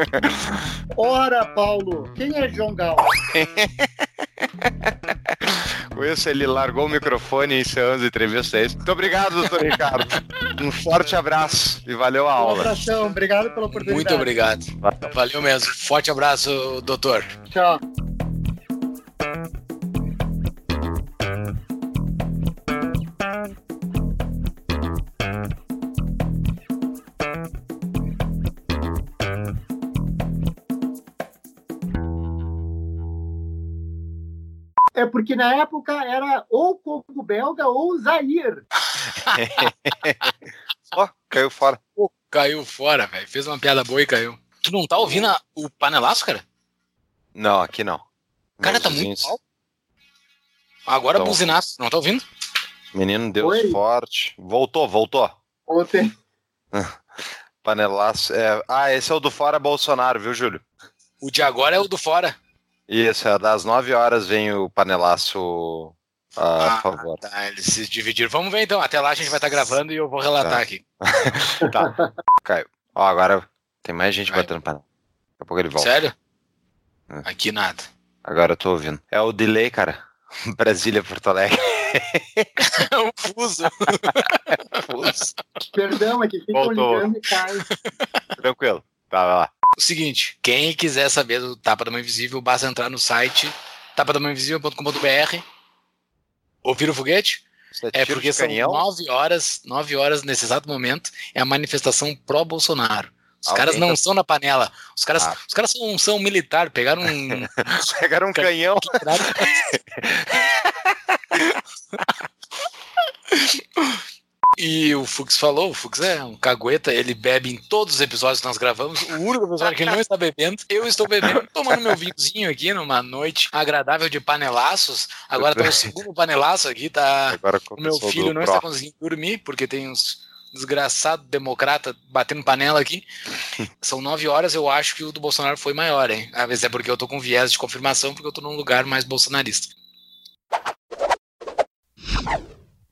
Ora, Paulo, quem é João Gal? Com isso, ele largou o microfone e encerramos entrevista. Isso. Muito obrigado, doutor Ricardo. Um forte abraço e valeu a Um aula. abração, obrigado pela oportunidade. Muito obrigado. Valeu mesmo. Forte abraço, doutor. Tchau. Porque na época era ou Congo belga ou Zaire. Ó, caiu fora. Pô, caiu fora, velho. Fez uma piada boa e caiu. Tu não tá ouvindo a- o panelaço, cara? Não, aqui não. Cara, Meus tá muito alto. Agora Então. buzinaço. Não tá ouvindo? Menino Deus Oi. forte. Voltou, voltou. Ontem. Panelaço. É... Ah, esse é o do Fora Bolsonaro, viu, Júlio? O de agora é o do fora. Isso, é das 9 horas vem o panelaço a favor. Tá, eles se dividiram. Vamos ver então. Até lá a gente vai estar gravando e eu vou relatar Tá. aqui. Tá. Caiu. Ó, agora tem mais gente Vai. batendo panela. Daqui a pouco ele volta. Sério? É. Aqui nada. Agora eu tô ouvindo. É o delay, cara. Brasília, Porto Alegre. É um fuso. fuso. Perdão, é que ficam Voltou. ligando e caem. Tranquilo. Tá, vai lá. O seguinte, quem quiser saber do Tapa da Mãe Invisível, basta entrar no site tapadamãeinvisível.com.br ouvir o foguete? É porque são nove horas, nove horas nesse exato momento, é a manifestação pró-Bolsonaro. Os Alguém caras não tá- estão na panela. Os caras, Ah. os caras são, são militar, pegaram um. Pegaram um canhão. E o Fux falou, o Fux é um cagueta, ele bebe em todos os episódios que nós gravamos. O único episódio que ele não está bebendo, eu estou bebendo, tomando meu vinhozinho aqui numa noite agradável de panelaços. Agora tá o segundo panelaço aqui, tá. Agora O meu filho não está conseguindo dormir, porque tem uns desgraçados democrata batendo panela aqui. São nove horas, eu acho que o do Bolsonaro foi maior, hein? Às vezes é porque eu tô com viés de confirmação, porque eu tô num lugar mais bolsonarista.